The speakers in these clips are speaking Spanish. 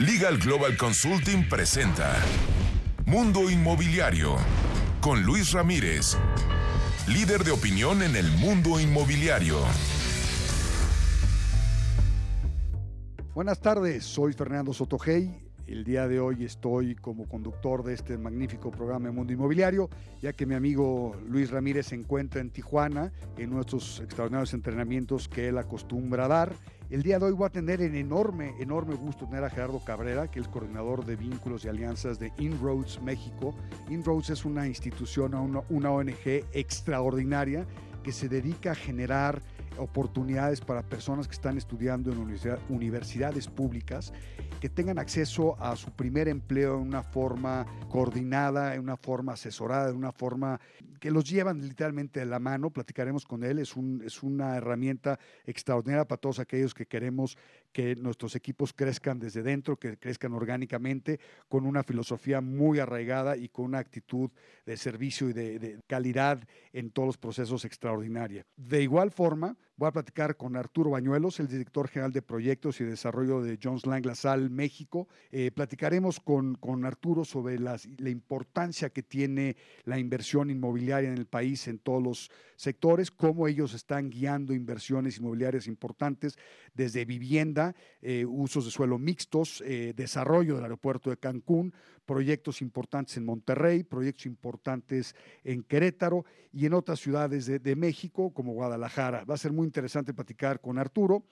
Legal Global Consulting presenta Mundo Inmobiliario con Luis Ramírez, líder de opinión en el mundo inmobiliario. Buenas tardes, soy Fernando Sotogey. El día de hoy estoy como conductor de este magnífico programa de Mundo Inmobiliario, ya que mi amigo Luis Ramírez se encuentra en Tijuana en nuestros extraordinarios entrenamientos que él acostumbra dar el día de hoy voy a tener en enorme, enorme gusto tener a Gerardo Cabrera, que es coordinador de vínculos y alianzas de Inroads México. Inroads es una institución, una ONG extraordinaria que se dedica a generar oportunidades para personas que están estudiando en universidades públicas, que tengan acceso a su primer empleo en una forma coordinada, en una forma asesorada, en una forma que los llevan literalmente de la mano. Platicaremos con él, es, un, es una herramienta extraordinaria para todos aquellos que queremos que nuestros equipos crezcan desde dentro, que crezcan orgánicamente, con una filosofía muy arraigada y con una actitud de servicio y de, de calidad en todos los procesos extraordinaria. De igual forma, Voy a platicar con Arturo Bañuelos, el director general de proyectos y desarrollo de Jones Lang LaSalle México. Eh, platicaremos con, con, Arturo sobre la importancia que tiene la inversión inmobiliaria en el país en todos los sectores, cómo ellos están guiando inversiones inmobiliarias importantes desde vivienda, eh, usos de suelo mixtos, eh, desarrollo del aeropuerto de Cancún, proyectos importantes en Monterrey, proyectos importantes en Querétaro y en otras ciudades de, México como Guadalajara. Va a ser muy interesante platicar con Arturo.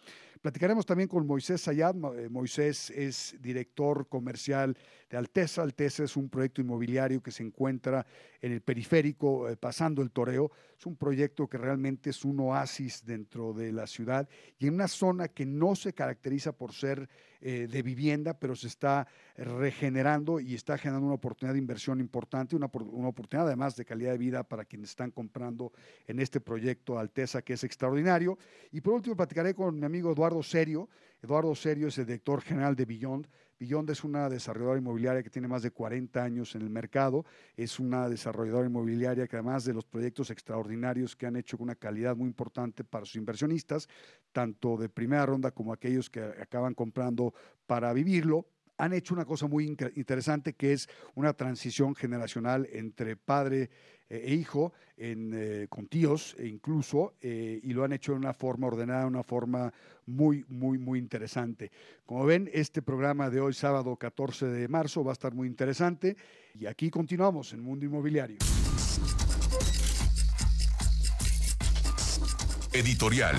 Platicaremos también con Moisés Sayad. Eh, Moisés es director comercial de Alteza. Alteza es un proyecto inmobiliario que se encuentra en el periférico, eh, pasando el toreo. Es un proyecto que realmente es un oasis dentro de la ciudad y en una zona que no se caracteriza por ser eh, de vivienda, pero se está regenerando y está generando una oportunidad de inversión importante, una, una oportunidad además de calidad de vida para quienes están comprando en este proyecto Alteza, que es extraordinario. Y por último, platicaré con mi amigo Eduardo Serio. Eduardo Serio es el director general de Beyond. Beyond es una desarrolladora inmobiliaria que tiene más de 40 años en el mercado. Es una desarrolladora inmobiliaria que además de los proyectos extraordinarios que han hecho con una calidad muy importante para sus inversionistas, tanto de primera ronda como aquellos que acaban comprando para vivirlo, han hecho una cosa muy interesante que es una transición generacional entre padre e hijo, eh, con tíos e incluso, eh, y lo han hecho de una forma ordenada, de una forma muy, muy, muy interesante. Como ven, este programa de hoy, sábado 14 de marzo, va a estar muy interesante y aquí continuamos en Mundo Inmobiliario. Editorial.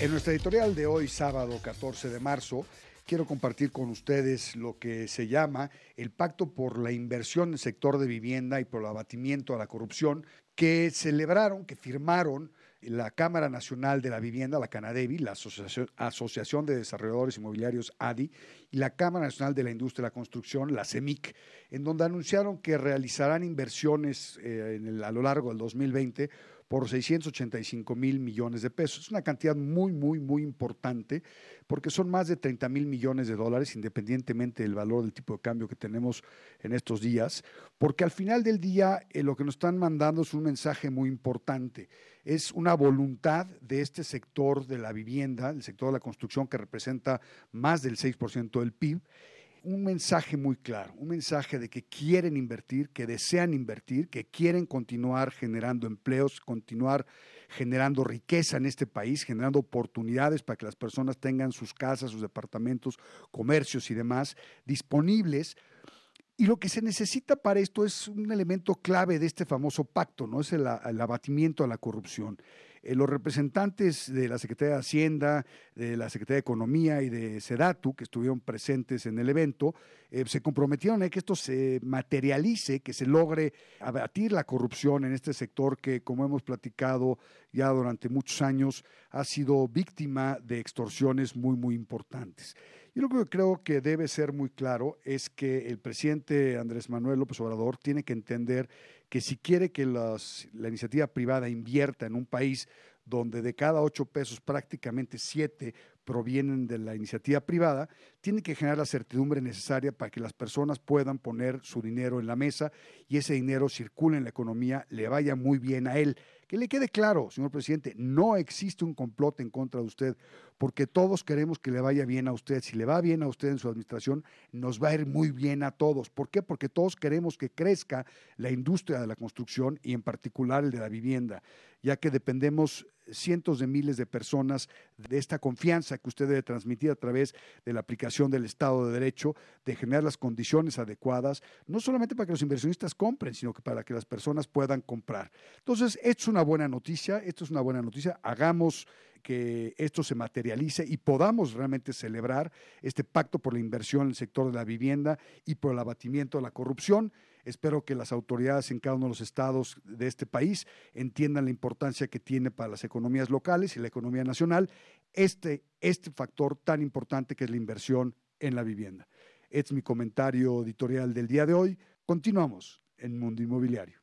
En nuestra editorial de hoy, sábado 14 de marzo, quiero compartir con ustedes lo que se llama el Pacto por la Inversión en el sector de vivienda y por el abatimiento a la corrupción, que celebraron, que firmaron la Cámara Nacional de la Vivienda, la Canadevi, la Asociación, de Desarrolladores Inmobiliarios ADI, y la Cámara Nacional de la Industria de la Construcción, la CEMIC, en donde anunciaron que realizarán inversiones eh, a lo largo del 2020 por 685 mil millones de pesos. Es una cantidad muy, muy, muy importante porque son más de 30 mil millones de dólares, independientemente del valor del tipo de cambio que tenemos en estos días, porque al final del día eh, lo que nos están mandando es un mensaje muy importante. Es una voluntad de este sector de la vivienda, el sector de la construcción que representa más del 6% del PIB un mensaje muy claro, un mensaje de que quieren invertir, que desean invertir, que quieren continuar generando empleos, continuar generando riqueza en este país, generando oportunidades para que las personas tengan sus casas, sus departamentos, comercios y demás disponibles. Y lo que se necesita para esto es un elemento clave de este famoso pacto, ¿no? Es el, abatimiento a la corrupción. Eh, los representantes de la Secretaría de Hacienda, de la Secretaría de Economía y de Sedatu, que estuvieron presentes en el evento, eh, se comprometieron a que esto se materialice, que se logre abatir la corrupción en este sector que, como hemos platicado ya durante muchos años, ha sido víctima de extorsiones muy, muy importantes. Y lo que creo que debe ser muy claro es que el presidente Andrés Manuel López Obrador tiene que entender que si quiere que la iniciativa privada invierta en un país donde de cada ocho pesos prácticamente siete provienen de la iniciativa privada, tiene que generar la certidumbre necesaria para que las personas puedan poner su dinero en la mesa y ese dinero circule en la economía, le vaya muy bien a él. Que le quede claro, señor presidente, no existe un complot en contra de usted, porque todos queremos que le vaya bien a usted. Si le va bien a usted en su administración, nos va a ir muy bien a todos. ¿Por qué? Porque todos queremos que crezca la industria de la construcción y en particular el de la vivienda, ya que dependemos cientos de miles de personas de esta confianza que usted debe transmitir a través de la aplicación del Estado de Derecho, de generar las condiciones adecuadas, no solamente para que los inversionistas compren, sino que para que las personas puedan comprar. Entonces, esto es una buena noticia, esto es una buena noticia. Hagamos que esto se materialice y podamos realmente celebrar este pacto por la inversión en el sector de la vivienda y por el abatimiento de la corrupción. Espero que las autoridades en cada uno de los estados de este país entiendan la importancia que tiene para las economías locales y la economía nacional este, este factor tan importante que es la inversión en la vivienda. Es mi comentario editorial del día de hoy. Continuamos en Mundo Inmobiliario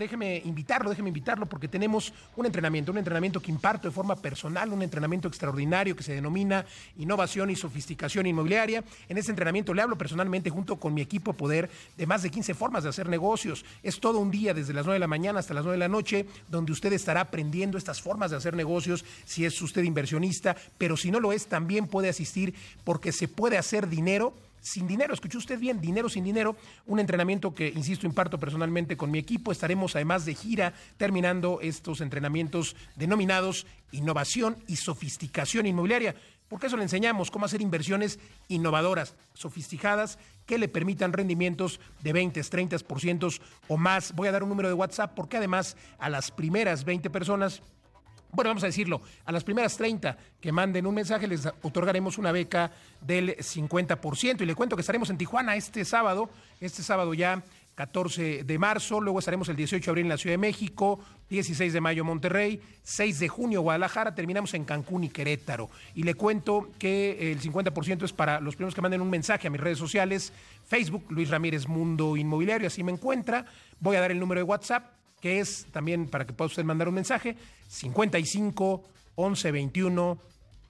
déjeme invitarlo, déjeme invitarlo porque tenemos un entrenamiento, un entrenamiento que imparto de forma personal, un entrenamiento extraordinario que se denomina Innovación y Sofisticación Inmobiliaria. En ese entrenamiento le hablo personalmente junto con mi equipo poder de más de 15 formas de hacer negocios. Es todo un día desde las 9 de la mañana hasta las 9 de la noche donde usted estará aprendiendo estas formas de hacer negocios si es usted inversionista, pero si no lo es también puede asistir porque se puede hacer dinero sin dinero. Escuchó usted bien, dinero sin dinero. Un entrenamiento que, insisto, imparto personalmente con mi equipo. Estaremos además de gira terminando estos entrenamientos denominados innovación y sofisticación inmobiliaria. Porque eso le enseñamos cómo hacer inversiones innovadoras, sofisticadas, que le permitan rendimientos de 20, 30% o más. Voy a dar un número de WhatsApp porque además a las primeras 20 personas bueno, vamos a decirlo, a las primeras 30 que manden un mensaje les otorgaremos una beca del 50%. Y le cuento que estaremos en Tijuana este sábado, este sábado ya 14 de marzo, luego estaremos el 18 de abril en la Ciudad de México, 16 de mayo Monterrey, 6 de junio Guadalajara, terminamos en Cancún y Querétaro. Y le cuento que el 50% es para los primeros que manden un mensaje a mis redes sociales, Facebook, Luis Ramírez Mundo Inmobiliario, así me encuentra. Voy a dar el número de WhatsApp que es también para que pueda usted mandar un mensaje, 55 11 21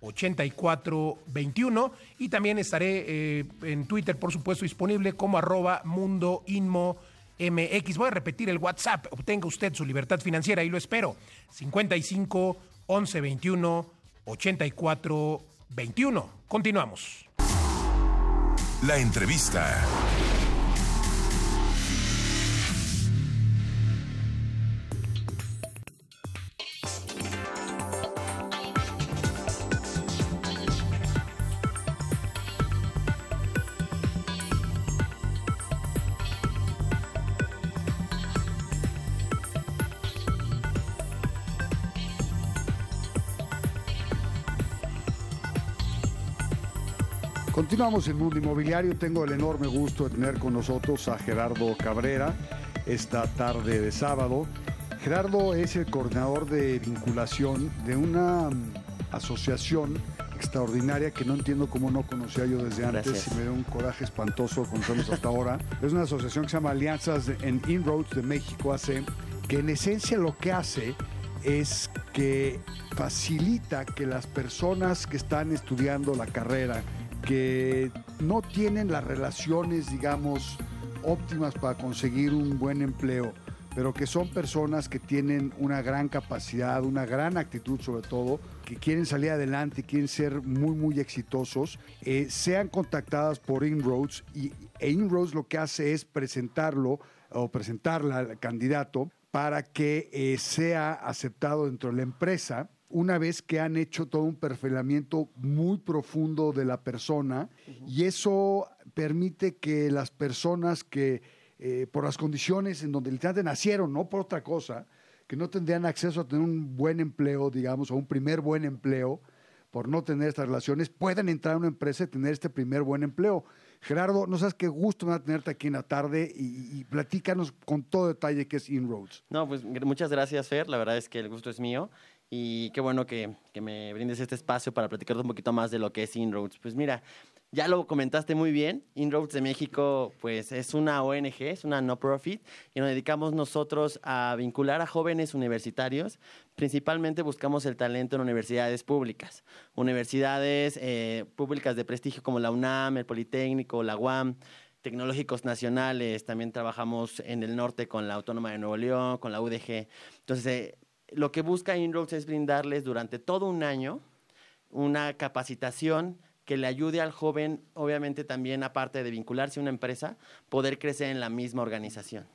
84 21 y también estaré eh, en Twitter, por supuesto, disponible como arroba mundo inmo MX. Voy a repetir el WhatsApp, obtenga usted su libertad financiera y lo espero. 55 11 21 84 21. Continuamos. La entrevista. Continuamos en Mundo Inmobiliario. Tengo el enorme gusto de tener con nosotros a Gerardo Cabrera esta tarde de sábado. Gerardo es el coordinador de vinculación de una mm, asociación extraordinaria que no entiendo cómo no conocía yo desde antes y me dio un coraje espantoso conocerlos hasta ahora. Es una asociación que se llama Alianzas en Inroads de México hace que en esencia lo que hace es que facilita que las personas que están estudiando la carrera que no tienen las relaciones, digamos, óptimas para conseguir un buen empleo, pero que son personas que tienen una gran capacidad, una gran actitud sobre todo, que quieren salir adelante, quieren ser muy, muy exitosos, eh, sean contactadas por Inroads y e Inroads lo que hace es presentarlo o presentarla al candidato para que eh, sea aceptado dentro de la empresa una vez que han hecho todo un perfilamiento muy profundo de la persona y eso permite que las personas que eh, por las condiciones en donde literalmente nacieron, no por otra cosa, que no tendrían acceso a tener un buen empleo, digamos, o un primer buen empleo, por no tener estas relaciones, puedan entrar a una empresa y tener este primer buen empleo. Gerardo, no sabes qué gusto me va a tenerte aquí en la tarde y, y platícanos con todo detalle qué es Inroads. No, pues muchas gracias, Fer. La verdad es que el gusto es mío y qué bueno que, que me brindes este espacio para platicar un poquito más de lo que es Inroads. Pues mira, ya lo comentaste muy bien, Inroads de México pues es una ONG, es una no profit y nos dedicamos nosotros a vincular a jóvenes universitarios. Principalmente buscamos el talento en universidades públicas, universidades eh, públicas de prestigio como la UNAM, el Politécnico, la UAM, tecnológicos nacionales, también trabajamos en el norte con la Autónoma de Nuevo León, con la UDG. Entonces, eh, lo que busca Inroads es brindarles durante todo un año una capacitación que le ayude al joven, obviamente también aparte de vincularse a una empresa, poder crecer en la misma organización.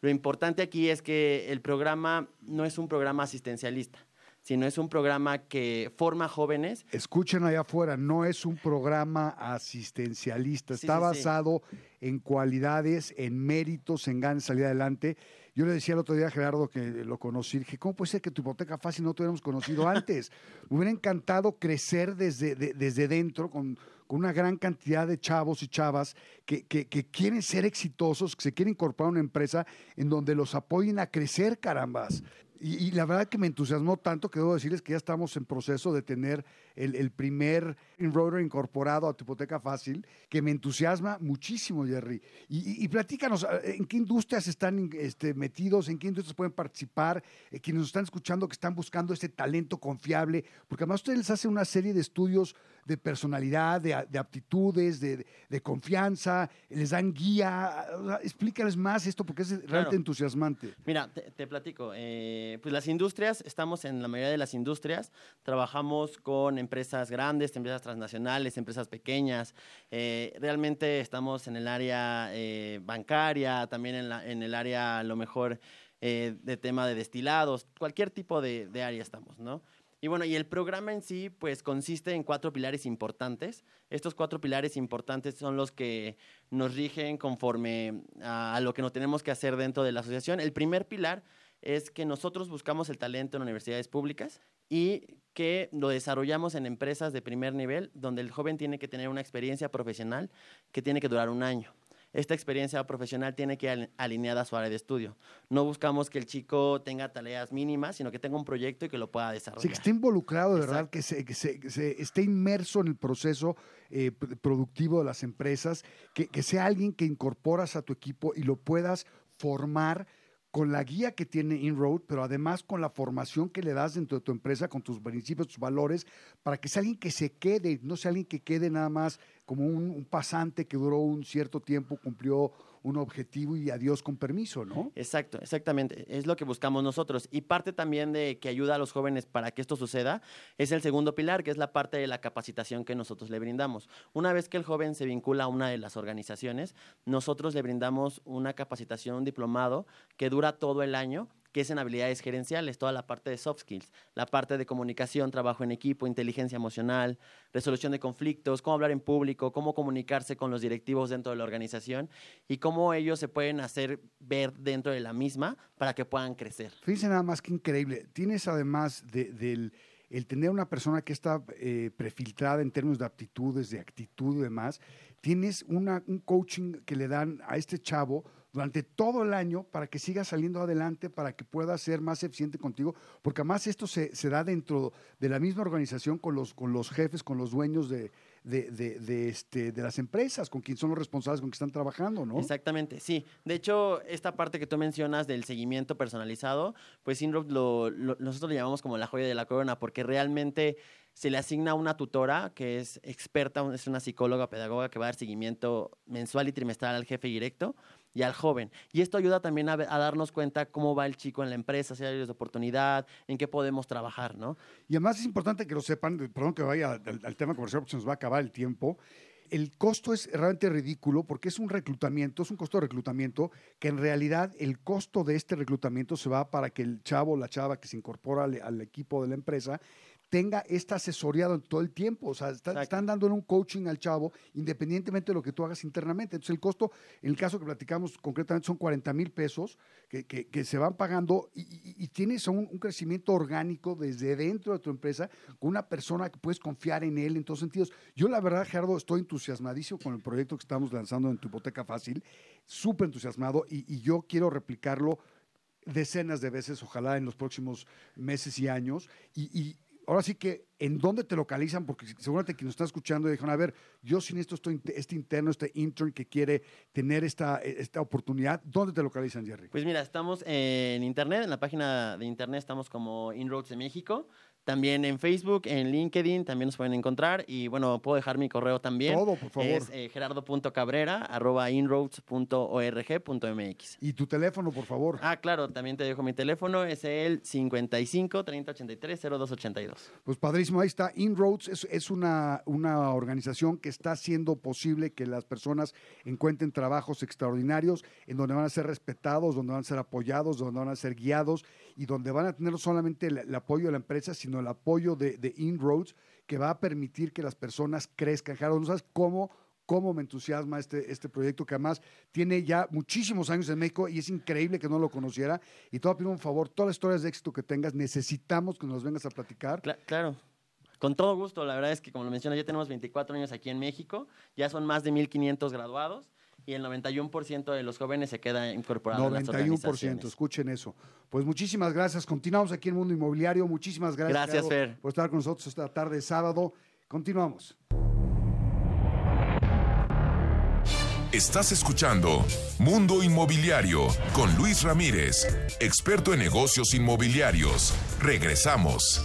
Lo importante aquí es que el programa no es un programa asistencialista, sino es un programa que forma jóvenes. Escuchen allá afuera, no es un programa asistencialista, está sí, sí, basado sí. en cualidades, en méritos, en ganas de salir adelante yo le decía el otro día a Gerardo que lo conocí, dije, ¿cómo puede ser que tu hipoteca fácil no te hubiéramos conocido antes? Me hubiera encantado crecer desde, de, desde dentro con, con, una gran cantidad de chavos y chavas que, que, quieren ser exitosos, que se quieren incorporar a una empresa en donde los apoyen a crecer, carambas. Y, la verdad que me entusiasmó tanto que debo decirles que ya estamos en proceso de tener el, primer enroller incorporado a tu hipoteca fácil, que me entusiasma muchísimo, Jerry. Y, y, platícanos, ¿en qué industrias están este, metidos? ¿En qué industrias pueden participar? Eh, quienes nos están escuchando que están buscando ese talento confiable, porque además ustedes hacen una serie de estudios de personalidad, de, de aptitudes, de, de, confianza, les dan guía. Explícales más esto porque es realmente claro. entusiasmante. Mira, te, te platico. Eh, pues las industrias, estamos en la mayoría de las industrias, trabajamos con empresas grandes, empresas transnacionales, empresas pequeñas. Eh, realmente estamos en el área eh, bancaria, también en, la, en, el área a lo mejor eh, de tema de destilados, cualquier tipo de, de área estamos, ¿no? Y bueno, y el programa en sí, pues consiste en cuatro pilares importantes. Estos cuatro pilares importantes son los que nos rigen conforme a, lo que nos tenemos que hacer dentro de la asociación. El primer pilar es que nosotros buscamos el talento en universidades públicas y que lo desarrollamos en empresas de primer nivel, donde el joven tiene que tener una experiencia profesional que tiene que durar un año esta experiencia profesional tiene que ir alineada a su área de estudio. No buscamos que el chico tenga tareas mínimas, sino que tenga un proyecto y que lo pueda desarrollar. Sí, que esté involucrado, de verdad, que, se, que, se, que se, esté inmerso en el proceso eh, productivo de las empresas, que, que sea alguien que incorporas a tu equipo y lo puedas formar con la guía que tiene InRoad, pero además con la formación que le das dentro de tu empresa, con tus principios, tus valores, para que sea alguien que se quede, no sea alguien que quede nada más como un, un pasante que duró un cierto tiempo, cumplió un objetivo y adiós con permiso, ¿no? Exacto, exactamente. Es lo que buscamos nosotros. Y parte también de que ayuda a los jóvenes para que esto suceda es el segundo pilar, que es la parte de la capacitación que nosotros le brindamos. Una vez que el joven se vincula a una de las organizaciones, nosotros le brindamos una capacitación, un diplomado que dura todo el año que es en habilidades gerenciales, toda la parte de soft skills, la parte de comunicación, trabajo en equipo, inteligencia emocional, resolución de conflictos, cómo hablar en público, cómo comunicarse con los directivos dentro de la organización y cómo ellos se pueden hacer ver dentro de la misma para que puedan crecer. Fíjense nada más que increíble. Tienes además de, del el tener una persona que está eh, prefiltrada en términos de aptitudes, de actitud y demás, tienes una, un coaching que le dan a este chavo durante todo el año para que siga saliendo adelante, para que pueda ser más eficiente contigo, porque además esto se, se da dentro de la misma organización con los, con los jefes, con los dueños de, de, de, este, de las empresas, con quien son los responsables, con quien están trabajando, ¿no? Exactamente, sí. De hecho, esta parte que tú mencionas del seguimiento personalizado, pues Inroad lo, lo, nosotros lo llamamos como la joya de la corona, porque realmente se le asigna una tutora que es experta, es una psicóloga pedagoga que va a dar seguimiento mensual y trimestral al jefe directo y al joven. Y esto ayuda también a, darnos cuenta cómo va el chico en la empresa, si hay áreas de oportunidad, en qué podemos trabajar, ¿no? Y además es importante que lo sepan, perdón que vaya al, tema comercial porque se nos va a acabar el tiempo, el costo es realmente ridículo porque es un reclutamiento, es un costo de reclutamiento que en realidad el costo de este reclutamiento se va para que el chavo o la chava que se incorpora al equipo de la empresa tenga esta asesoreado todo el tiempo. O sea, está- están dándole un coaching al chavo independientemente de lo que tú hagas internamente. Entonces, el costo, en el caso que platicamos concretamente, son 40 mil pesos que, que- que se van pagando y, y- y tienes un, un crecimiento orgánico desde dentro de tu empresa con una persona que puedes confiar en él en todos sentidos. Yo, la verdad, Gerardo, estoy entusiasmadísimo con el proyecto que estamos lanzando en tu hipoteca fácil, súper entusiasmado y, y yo quiero replicarlo decenas de veces, ojalá en los próximos meses y años. Y, y ahora sí que, ¿en dónde te localizan? Porque seguramente quien nos está escuchando dijeron, a ver, yo sin esto estoy, este interno, este intern que quiere tener esta, esta oportunidad, ¿dónde te localizan, Jerry? Pues mira, estamos en internet, en la página de internet estamos como Inroads de México. También en Facebook, en LinkedIn, también nos pueden encontrar. Y bueno, puedo dejar mi correo también. Todo, por favor. Es eh, gerardo.cabrera, arroba inroads.org.mx. Y tu teléfono, por favor. Ah, claro, también te dejo mi teléfono, es el 55 30 83 0282. Pues padrísimo, ahí está. Inroads es, es una, una organización que está haciendo posible que las personas encuentren trabajos extraordinarios en donde van a ser respetados, donde van a ser apoyados, donde van a ser guiados y donde van a tener no solamente el, el apoyo de la empresa, sino el apoyo de, de Inroads que va a permitir que las personas crezcan. Gerardo, ¿no sabes cómo? cómo me entusiasma este, este proyecto que además tiene ya muchísimos años en México y es increíble que no lo conociera. Y te voy a pedir un favor, todas las historias de éxito que tengas, necesitamos que nos vengas a platicar. Cla- claro. Con todo gusto, la verdad es que como lo mencionas, ya tenemos 24 años aquí en México, ya son más de 1.500 graduados y el 91% de los jóvenes se queda incorporado en las 91%, organizaciones. escuchen eso. Pues muchísimas gracias. Continuamos aquí en Mundo Inmobiliario. Muchísimas gracias. Gracias, Gerardo, Fer. por estar con nosotros esta tarde de sábado. Continuamos. Estás escuchando Mundo Inmobiliario con Luis Ramírez, experto en negocios inmobiliarios. Regresamos.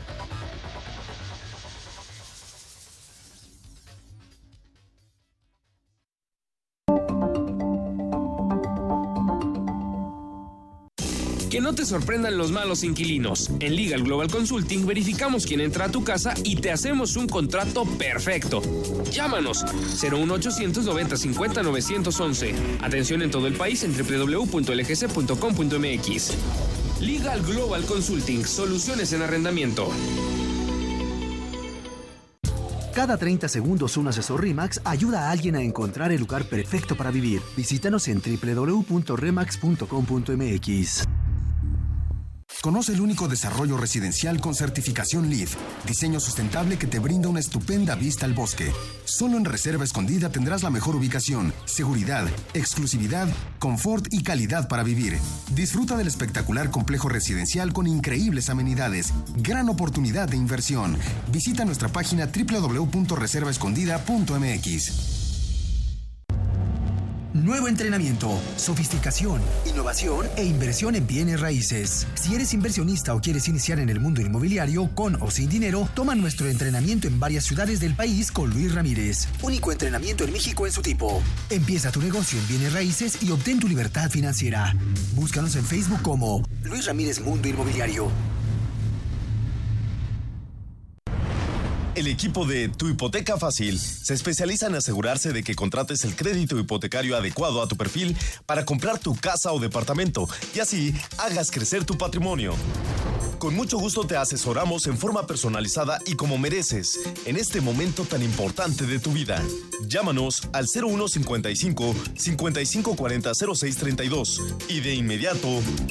No te sorprendan los malos inquilinos. En Legal Global Consulting verificamos quién entra a tu casa y te hacemos un contrato perfecto. Llámanos 01890 50 911. Atención en todo el país en www.lgc.com.mx. Legal Global Consulting, soluciones en arrendamiento. Cada 30 segundos un asesor RIMAX ayuda a alguien a encontrar el lugar perfecto para vivir. Visítanos en www.remax.com.mx. Conoce el único desarrollo residencial con certificación LEED, diseño sustentable que te brinda una estupenda vista al bosque. Solo en Reserva Escondida tendrás la mejor ubicación, seguridad, exclusividad, confort y calidad para vivir. Disfruta del espectacular complejo residencial con increíbles amenidades. Gran oportunidad de inversión. Visita nuestra página www.reservaescondida.mx. Nuevo entrenamiento, sofisticación, innovación e inversión en bienes raíces. Si eres inversionista o quieres iniciar en el mundo inmobiliario con o sin dinero, toma nuestro entrenamiento en varias ciudades del país con Luis Ramírez. Único entrenamiento en México en su tipo. Empieza tu negocio en bienes raíces y obtén tu libertad financiera. Búscanos en Facebook como Luis Ramírez Mundo Inmobiliario. El equipo de Tu Hipoteca Fácil se especializa en asegurarse de que contrates el crédito hipotecario adecuado a tu perfil para comprar tu casa o departamento y así hagas crecer tu patrimonio. Con mucho gusto te asesoramos en forma personalizada y como mereces en este momento tan importante de tu vida. Llámanos al 0155 5540 0632 y de inmediato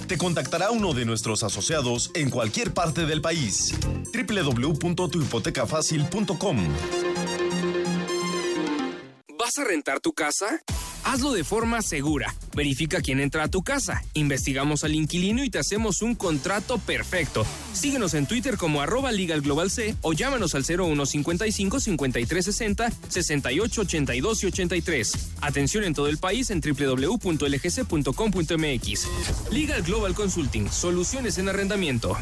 te contactará uno de nuestros asociados en cualquier parte del país. www.tuhipotecafacil.com ¿Vas a rentar tu casa? Hazlo de forma segura. Verifica quién entra a tu casa. Investigamos al inquilino y te hacemos un contrato perfecto. Síguenos en Twitter como arroba Liga Global C o llámanos al 0155 5360 68 82 y 83. Atención en todo el país en www.lgc.com.mx. Legal Global Consulting, soluciones en arrendamiento.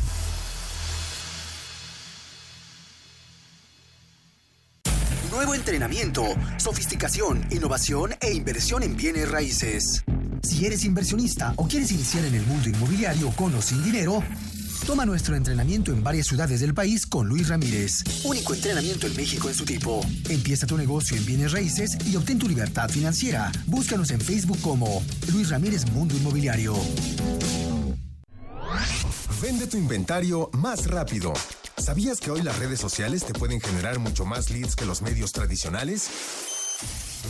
Entrenamiento, sofisticación, innovación e inversión en bienes raíces. Si eres inversionista o quieres iniciar en el mundo inmobiliario con o sin dinero, toma nuestro entrenamiento en varias ciudades del país con Luis Ramírez. Único entrenamiento en México en su tipo. Empieza tu negocio en bienes raíces y obtén tu libertad financiera. Búscanos en Facebook como Luis Ramírez Mundo Inmobiliario. Vende tu inventario más rápido. ¿Sabías que hoy las redes sociales te pueden generar mucho más leads que los medios tradicionales?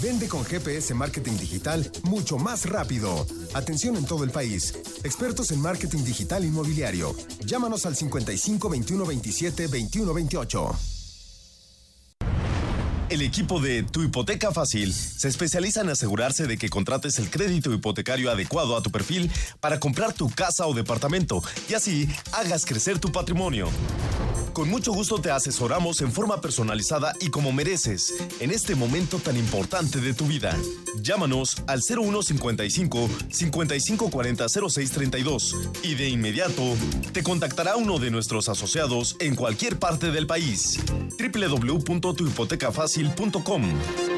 Vende con GPS Marketing Digital mucho más rápido. Atención en todo el país. Expertos en marketing digital inmobiliario. Llámanos al 55 21 27 21 28. El equipo de Tu Hipoteca Fácil se especializa en asegurarse de que contrates el crédito hipotecario adecuado a tu perfil para comprar tu casa o departamento y así hagas crecer tu patrimonio. Con mucho gusto te asesoramos en forma personalizada y como mereces en este momento tan importante de tu vida. Llámanos al 0155 5540 0632 y de inmediato te contactará uno de nuestros asociados en cualquier parte del país. www.tuhipotecafacil.com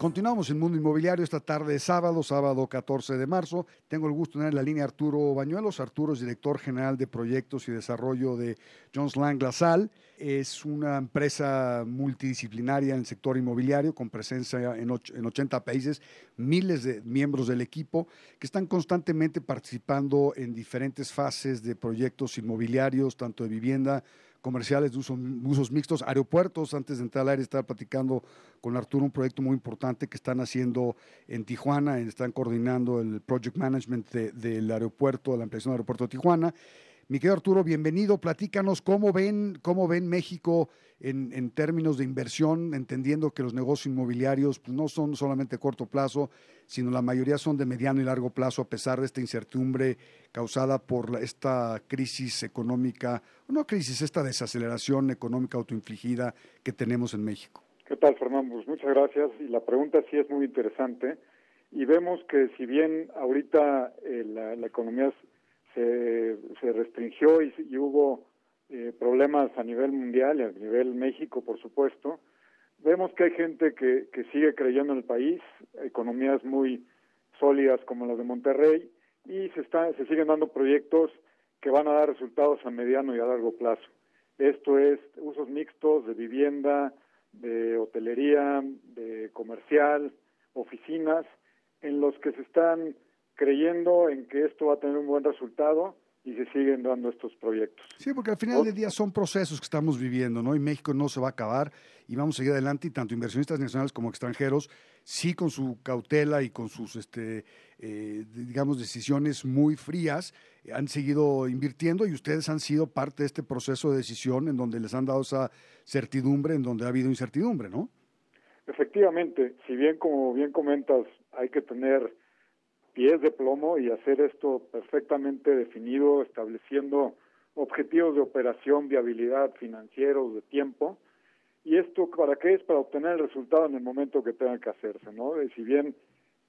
Continuamos en Mundo Inmobiliario esta tarde de sábado, sábado 14 de marzo. Tengo el gusto de tener en la línea Arturo Bañuelos. Arturo es director general de proyectos y desarrollo de Jones Lang LaSalle. Es una empresa multidisciplinaria en el sector inmobiliario con presencia en, en 80 países, miles de miembros del equipo que están constantemente participando en diferentes fases de proyectos inmobiliarios, tanto de vivienda, comerciales de uso- usos mixtos, aeropuertos. Antes de entrar al aire, estaba platicando con Arturo un proyecto muy importante que están haciendo en Tijuana, están coordinando el project management de- del aeropuerto, la ampliación del aeropuerto de Tijuana. Mi querido Arturo, bienvenido. Platícanos cómo ven, cómo ven México en, en términos de inversión, entendiendo que los negocios inmobiliarios pues, no son solamente corto plazo, sino la mayoría son de mediano y largo plazo, a pesar de esta incertidumbre causada por la- esta crisis económica, no crisis, esta desaceleración económica autoinfligida que tenemos en México. ¿Qué tal, Fernando? Pues muchas gracias. Y la pregunta sí es muy interesante. Y vemos que si bien ahorita eh, la, la economía se, se restringió y, hubo eh, problemas a nivel mundial y a nivel México, por supuesto, vemos que hay gente que, que sigue creyendo en el país, economías muy sólidas como las de Monterrey, y se, está, se siguen dando proyectos que van a dar resultados a mediano y a largo plazo. Esto es usos mixtos de vivienda, de hotelería, de comercial, oficinas, en los que se están creyendo en que esto va a tener un buen resultado y se siguen dando estos proyectos. Sí, porque al final del día son procesos que estamos viviendo, ¿no? Y México no se va a acabar y vamos a seguir adelante y tanto inversionistas nacionales como extranjeros, sí con su cautela y con sus, este, eh, digamos, decisiones muy frías, eh, han seguido invirtiendo y ustedes han sido parte de este proceso de decisión en donde les han dado esa certidumbre, en donde ha habido incertidumbre, ¿no? Efectivamente, si bien como bien comentas, hay que tener pies de plomo y hacer esto perfectamente definido, estableciendo objetivos de operación, viabilidad, financieros, de tiempo. ¿Y esto para qué es? Para obtener el resultado en el momento que tenga que hacerse, ¿no? Si bien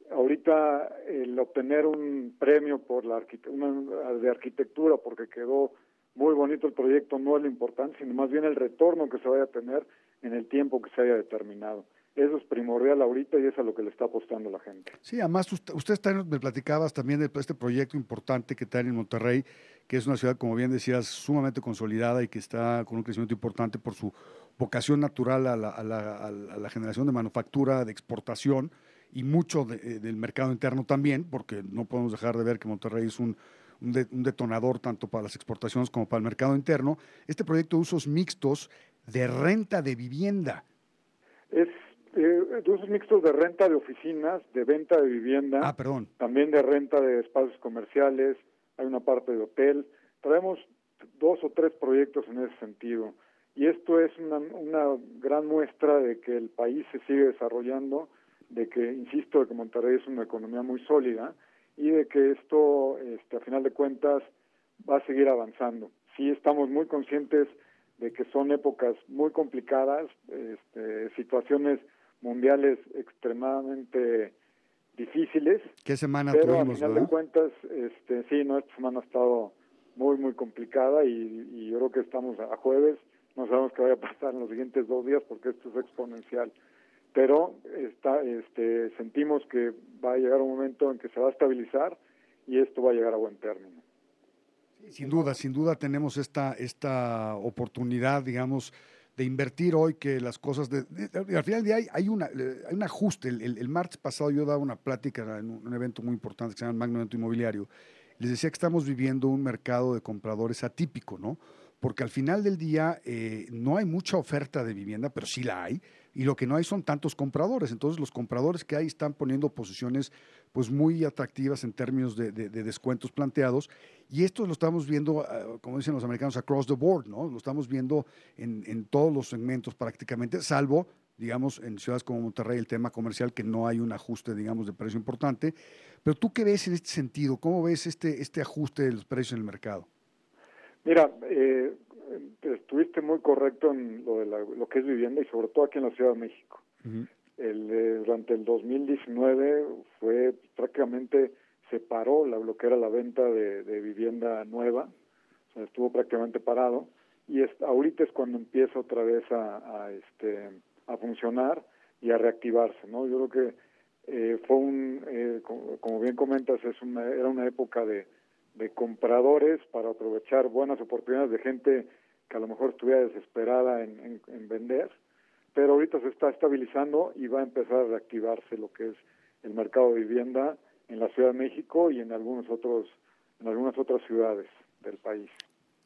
ahorita el obtener un premio por la una- de arquitectura porque quedó muy bonito el proyecto no es lo importante, sino más bien el retorno que se vaya a tener en el tiempo que se haya determinado. Eso es primordial ahorita y es a lo que le está apostando la gente. Sí, además usted, usted está, me platicabas también de este proyecto importante que está en Monterrey, que es una ciudad, como bien decías, sumamente consolidada y que está con un crecimiento importante por su vocación natural a la, a la- a la- a la generación de manufactura, de exportación y mucho de- eh, del mercado interno también, porque no podemos dejar de ver que Monterrey es un, un de- un detonador tanto para las exportaciones como para el mercado interno. Este proyecto de usos mixtos de renta de vivienda. Es eh, usos mixtos de renta de oficinas, de venta de vivienda, ah, perdón. también de renta de espacios comerciales, hay una parte de hotel. Traemos dos o tres proyectos en ese sentido. Y esto es una, una gran muestra de que el país se sigue desarrollando, de que, insisto, de que Monterrey es una economía muy sólida y de que esto, este, a final de cuentas, va a seguir avanzando. Sí estamos muy conscientes de que son épocas muy complicadas, este, situaciones mundiales extremadamente difíciles. ¿Qué semana pero tuvimos, a final de cuentas, este, sí, no, esta semana ha estado muy, muy complicada y, y yo creo que estamos a jueves, no sabemos qué vaya a pasar en los siguientes dos días porque esto es exponencial. Pero está, este, sentimos que va a llegar un momento en que se va a estabilizar y esto va a llegar a buen término. Sin duda, sin duda tenemos esta, esta oportunidad, digamos, de invertir hoy que las cosas... De, al final del día hay, una, hay un ajuste. El, el, martes pasado yo daba una plática en un, evento muy importante que se llama Magno Evento Inmobiliario. Les decía que estamos viviendo un mercado de compradores atípico, ¿no? Porque al final del día eh, no hay mucha oferta de vivienda, pero sí la hay y lo que no hay son tantos compradores. Entonces los compradores que hay están poniendo posiciones pues muy atractivas en términos de, descuentos planteados y esto lo estamos viendo, ah, como dicen los americanos, across the board, ¿no? Lo estamos viendo en, en todos los segmentos prácticamente, salvo digamos, en ciudades como Monterrey, el tema comercial, que no hay un ajuste, digamos, de precio importante. Pero tú qué ves en este sentido? ¿Cómo ves este, este ajuste de los precios en el mercado? Mira, eh, estuviste muy correcto en lo de lo que es vivienda y sobre todo aquí en la Ciudad de México. El, eh, durante el 2019 fue prácticamente se paró la, lo que era la venta de, vivienda nueva, o sea, estuvo prácticamente parado y ahorita es cuando empieza otra vez a, este a funcionar y a reactivarse, ¿no? Yo creo que eh, fue un, eh, como, bien comentas, es una, era una época de, de compradores para aprovechar buenas oportunidades de gente que a lo mejor estuviera desesperada en, vender, pero ahorita se está estabilizando y va a empezar a reactivarse lo que es el mercado de vivienda en la Ciudad de México y en algunos otros en algunas otras ciudades del país.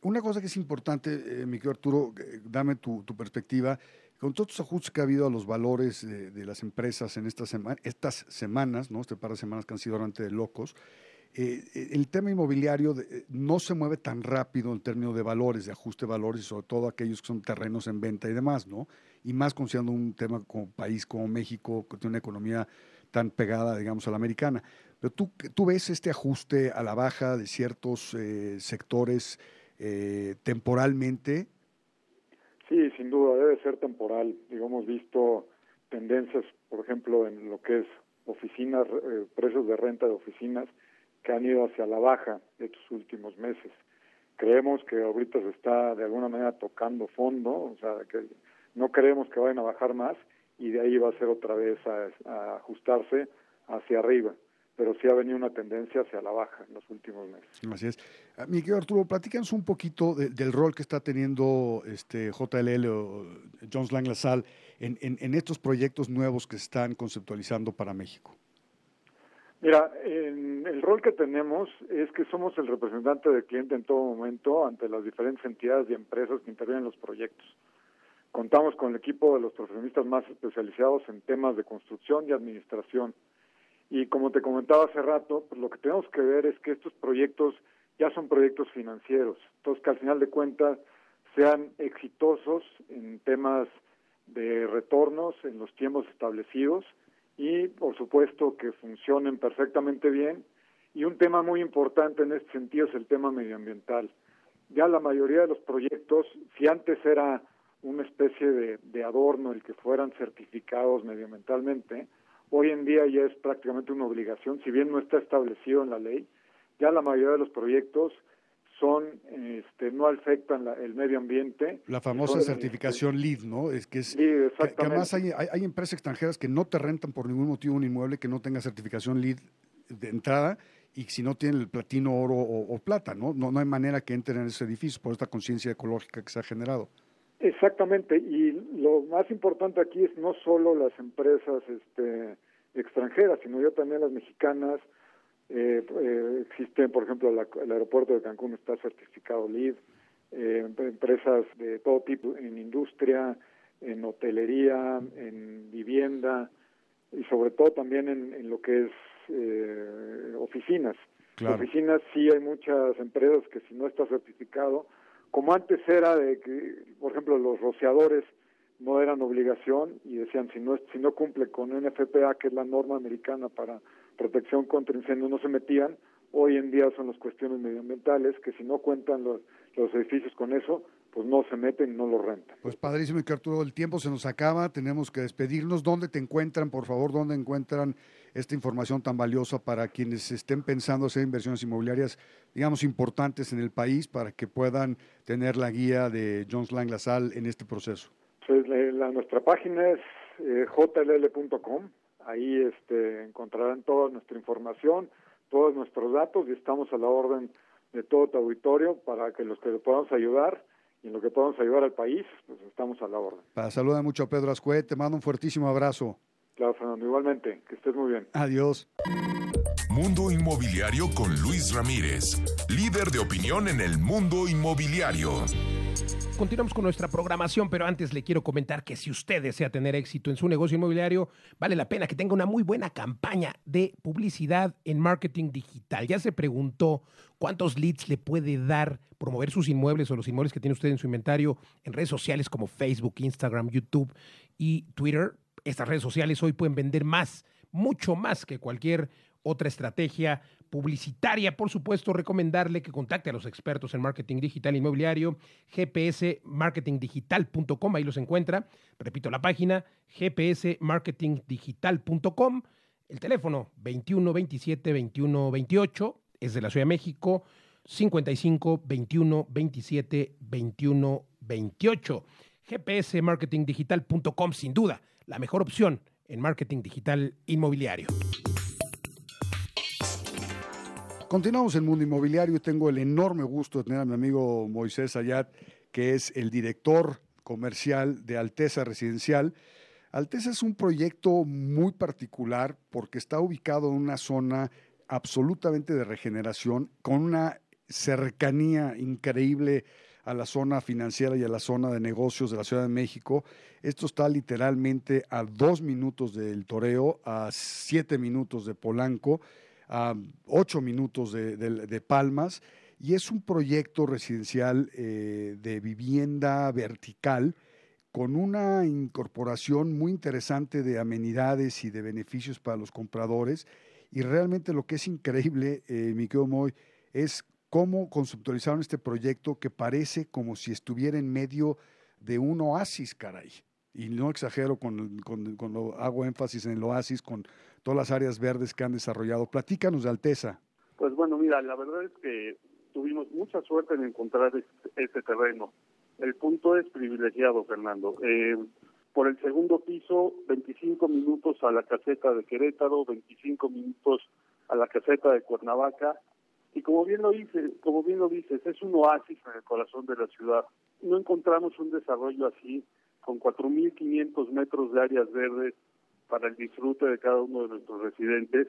Una cosa que es importante, eh, mi querido Arturo, eh, dame tu, perspectiva, con todos los ajustes que ha habido a los valores de, las empresas en estas, estas semanas, ¿no? este par de semanas que han sido realmente de locos, eh, el tema inmobiliario no se mueve tan rápido en términos de valores, de ajuste de valores, y sobre todo aquellos que son terrenos en venta y demás, ¿no? Y más considerando un tema como país como México, que tiene una economía tan pegada, digamos, a la americana. Pero tú, tú ves este ajuste a la baja de ciertos eh, sectores temporalmente. Sí, sin duda, debe ser temporal. Digo, hemos visto tendencias, por ejemplo, en lo que es oficinas, precios de renta de oficinas, que han ido hacia la baja estos últimos meses. Creemos que ahorita se está de alguna manera tocando fondo, o sea, que no creemos que vayan a bajar más y de ahí va a ser otra vez a, ajustarse hacia arriba pero sí ha venido una tendencia hacia la baja en los últimos meses. Así es. Ah, mi querido Arturo, platícanos un poquito del rol que está teniendo este JLL o Jones Lang LaSalle en, en, en, estos proyectos nuevos que se están conceptualizando para México. Mira, el rol que tenemos es que somos el representante del cliente en todo momento ante las diferentes entidades y empresas que intervienen en los proyectos. Contamos con el equipo de los profesionistas más especializados en temas de construcción y administración. Y como te comentaba hace rato, pues lo que tenemos que ver es que estos proyectos ya son proyectos financieros. Entonces, que al final de cuentas sean exitosos en temas de retornos en los tiempos establecidos y por supuesto que funcionen perfectamente bien. Y un tema muy importante en este sentido es el tema medioambiental. Ya la mayoría de los proyectos, si antes era una especie de, de adorno el que fueran certificados medioambientalmente, hoy en día ya es prácticamente una obligación, si bien no está establecido en la ley, ya la mayoría de los proyectos son este, no afectan el medio ambiente. La famosa certificación LEED, ¿no? Es que es además hay, hay, empresas extranjeras que no te rentan por ningún motivo un inmueble que no tenga certificación LEED de entrada y si no tiene el platino, oro o, plata, ¿no? ¿no? No hay manera que entren en ese edificio por esta conciencia ecológica que se ha generado. Exactamente, y lo más importante aquí es no solo las empresas este, extranjeras, sino yo también las mexicanas, eh, eh, existe, por ejemplo, el aeropuerto de Cancún está certificado LEED, eh, empresas de todo tipo, en industria, en hotelería, en vivienda y sobre todo también en, lo que es eh, oficinas. Oficinas sí hay muchas empresas que si no está certificado, como antes era de que, por ejemplo, los rociadores no eran obligación y decían si no si no cumple con NFPA que es la norma americana para protección contra incendios no se metían. Hoy en día son las cuestiones medioambientales que si no cuentan los, los edificios con eso pues no se meten no lo rentan. Pues padrísimo y que Arturo el tiempo se nos acaba tenemos que despedirnos. Dónde te encuentran por favor dónde encuentran esta información tan valiosa para quienes estén pensando hacer inversiones inmobiliarias digamos importantes en el país para que puedan tener la guía de Jones Lang LaSalle en este proceso pues la, nuestra página es eh, jll.com. Ahí este, encontrarán toda nuestra información, todos nuestros datos y estamos a la orden de todo tu auditorio para que los que le podamos ayudar y en lo que podamos ayudar al país, pues estamos a la orden. Para saluda mucho a Pedro Ascue, te mando un fuertísimo abrazo. Claro, Fernando, igualmente, que estés muy bien. Adiós. Mundo Inmobiliario con Luis Ramírez, líder de opinión en el mundo inmobiliario. Continuamos con nuestra programación, pero antes le quiero comentar que si usted desea tener éxito en su negocio inmobiliario, vale la pena que tenga una muy buena campaña de publicidad en marketing digital. Ya se preguntó cuántos leads le puede dar promover sus inmuebles o los inmuebles que tiene usted en su inventario en redes sociales como Facebook, Instagram, YouTube y Twitter. Estas redes sociales hoy pueden vender más, mucho más que cualquier otra estrategia publicitaria. Por supuesto, recomendarle que contacte a los expertos en marketing digital inmobiliario, gpsmarketingdigital.com, ahí los encuentra. Repito la página, gpsmarketingdigital.com. El teléfono 21 27 21 28 es de la Ciudad de México, 55 21 27 21 28. gpsmarketingdigital.com, sin duda, la mejor opción en marketing digital inmobiliario. Continuamos en Mundo Inmobiliario tengo el enorme gusto de tener a mi amigo Moisés Ayat, que es el director comercial de Alteza Residencial. Alteza es un proyecto muy particular porque está ubicado en una zona absolutamente de regeneración, con una cercanía increíble a la zona financiera y a la zona de negocios de la Ciudad de México. Esto está literalmente a dos minutos del Toreo, a siete minutos de Polanco ocho minutos de, Palmas y es un proyecto residencial eh, de vivienda vertical con una incorporación muy interesante de amenidades y de beneficios para los compradores. Y realmente lo que es increíble, eh, mi Moy, es cómo conceptualizaron este proyecto que parece como si estuviera en medio de un oasis, caray. Y no exagero con, cuando hago énfasis en el oasis, con todas las áreas verdes que han desarrollado. Platícanos de Alteza. Pues bueno, mira, la verdad es que tuvimos mucha suerte en encontrar este, terreno. El punto es privilegiado, Fernando. Eh, por el segundo piso, 25 minutos a la caseta de Querétaro, 25 minutos a la caseta de Cuernavaca. Y como bien lo dices, como bien lo dices, es un oasis en el corazón de la ciudad. No encontramos un desarrollo así, con 4.500 metros de áreas verdes, para el disfrute de cada uno de nuestros residentes.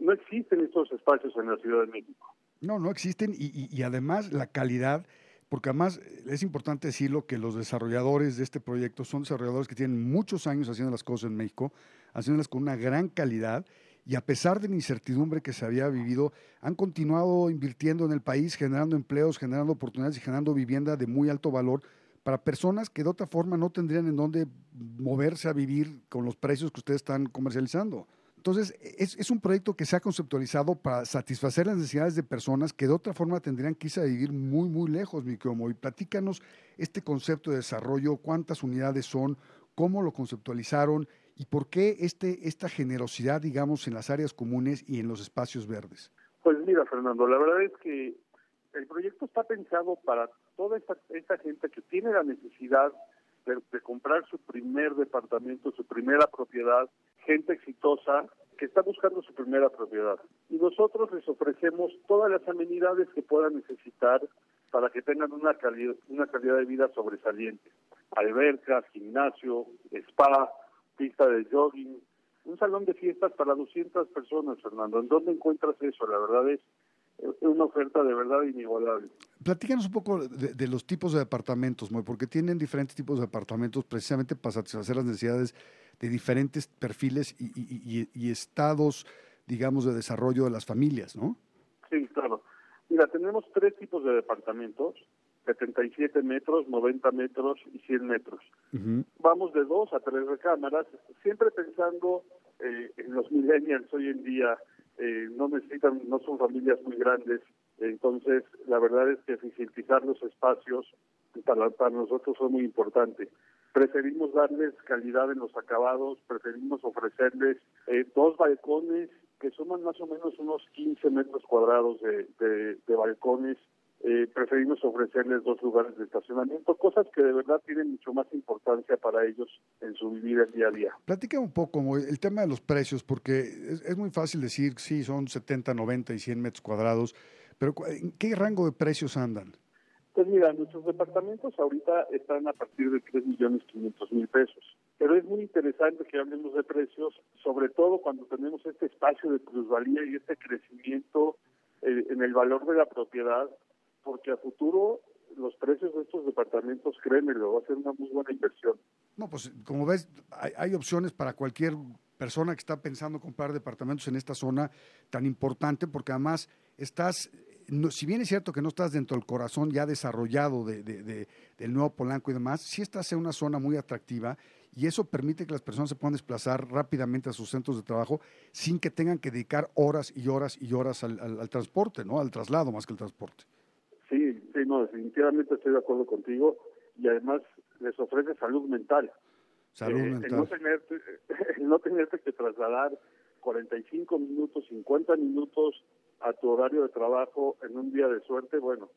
No existen estos espacios en la Ciudad de México. No, no existen y, y, además la calidad, porque además es importante decirlo que los desarrolladores de este proyecto son desarrolladores que tienen muchos años haciendo las cosas en México, haciéndolas con una gran calidad y a pesar de la incertidumbre que se había vivido, han continuado invirtiendo en el país, generando empleos, generando oportunidades y generando vivienda de muy alto valor para personas que de otra forma no tendrían en dónde moverse a vivir con los precios que ustedes están comercializando. Entonces, es, un proyecto que se ha conceptualizado para satisfacer las necesidades de personas que de otra forma tendrían a vivir muy, muy lejos, mi Y platícanos este concepto de desarrollo, cuántas unidades son, cómo lo conceptualizaron y por qué este, esta generosidad, digamos, en las áreas comunes y en los espacios verdes. Pues mira, Fernando, la verdad es que el proyecto está pensado para toda esta, esta gente que tiene la necesidad de, comprar su primer departamento, su primera propiedad, gente exitosa que está buscando su primera propiedad. Y nosotros les ofrecemos todas las amenidades que puedan necesitar para que tengan una calidad, una calidad de vida sobresaliente. Albercas, gimnasio, spa, pista de jogging, un salón de fiestas para 200 personas, Fernando. ¿En dónde encuentras eso? La verdad es una oferta de verdad inigualable. Platícanos un poco de, los tipos de departamentos, porque tienen diferentes tipos de departamentos precisamente para satisfacer las necesidades de diferentes perfiles y, estados, digamos, de desarrollo de las familias, ¿no? Sí, claro. Mira, tenemos tres tipos de departamentos, 77 metros, 90 metros y 100 metros. Vamos de dos a tres recámaras, siempre pensando eh, en los millennials hoy en día, eh, no necesitan, no son familias muy grandes, entonces la verdad es que eficientizar los espacios para, para nosotros es muy importante. Preferimos darles calidad en los acabados, preferimos ofrecerles eh, dos balcones que suman más o menos unos 15 metros cuadrados de, de balcones eh, preferimos ofrecerles dos lugares de estacionamiento, cosas que de verdad tienen mucho más importancia para ellos en su vivir el día a día. Platica un poco el tema de los precios, porque es, muy fácil decir, sí, son 70, 90 y 100 metros cuadrados, pero ¿en qué rango de precios andan? Pues mira, nuestros departamentos ahorita están a partir de 3 millones 500 mil pesos. Pero es muy interesante que hablemos de precios, sobre todo cuando tenemos este espacio de plusvalía y este crecimiento eh, en el valor de la propiedad porque a futuro los precios de estos departamentos, créemelo, va a ser una muy buena inversión. No, pues como ves, hay, opciones para cualquier persona que está pensando comprar departamentos en esta zona tan importante, porque además estás, si bien es cierto que no estás dentro del corazón ya desarrollado de, del nuevo Polanco y demás, sí estás en una zona muy atractiva y eso permite que las personas se puedan desplazar rápidamente a sus centros de trabajo sin que tengan que dedicar horas y horas y horas al, al transporte, ¿no? Al traslado más que el transporte. No, definitivamente estoy de acuerdo contigo y además les ofrece salud mental. Salud mental. Eh, el no, tenerte, no tenerte que trasladar 45 minutos, 50 minutos a tu horario de trabajo en un día de suerte, bueno,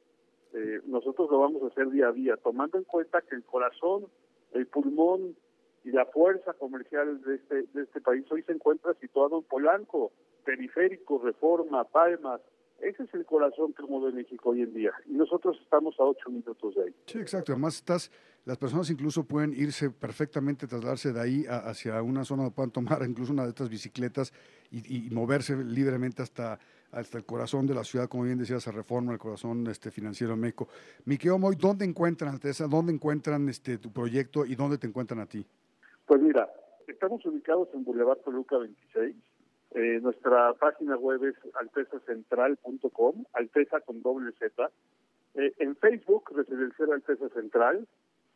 eh, nosotros lo vamos a hacer día a día, tomando en cuenta que el corazón, el pulmón y la fuerza comercial de este, de este país hoy se encuentra situado en Polanco, periférico, Reforma, Palmas, ese es el corazón que mueve México hoy en día. Y nosotros estamos a ocho minutos de ahí. Sí, exacto. Además, estás, las personas incluso pueden irse perfectamente, trasladarse de ahí hacia una zona donde puedan tomar incluso una de estas bicicletas y, moverse libremente hasta, hasta el corazón de la ciudad, como bien decías, a Reforma, el corazón este, financiero de México. Miquel Moy, ¿dónde encuentran, Alteza, dónde encuentran este, tu proyecto y dónde te encuentran a ti? Pues mira, estamos ubicados en Boulevard Toluca 26 eh, nuestra página web es altezacentral.com, alteza con doble Z. Eh, en Facebook, Residencial Alteza Central,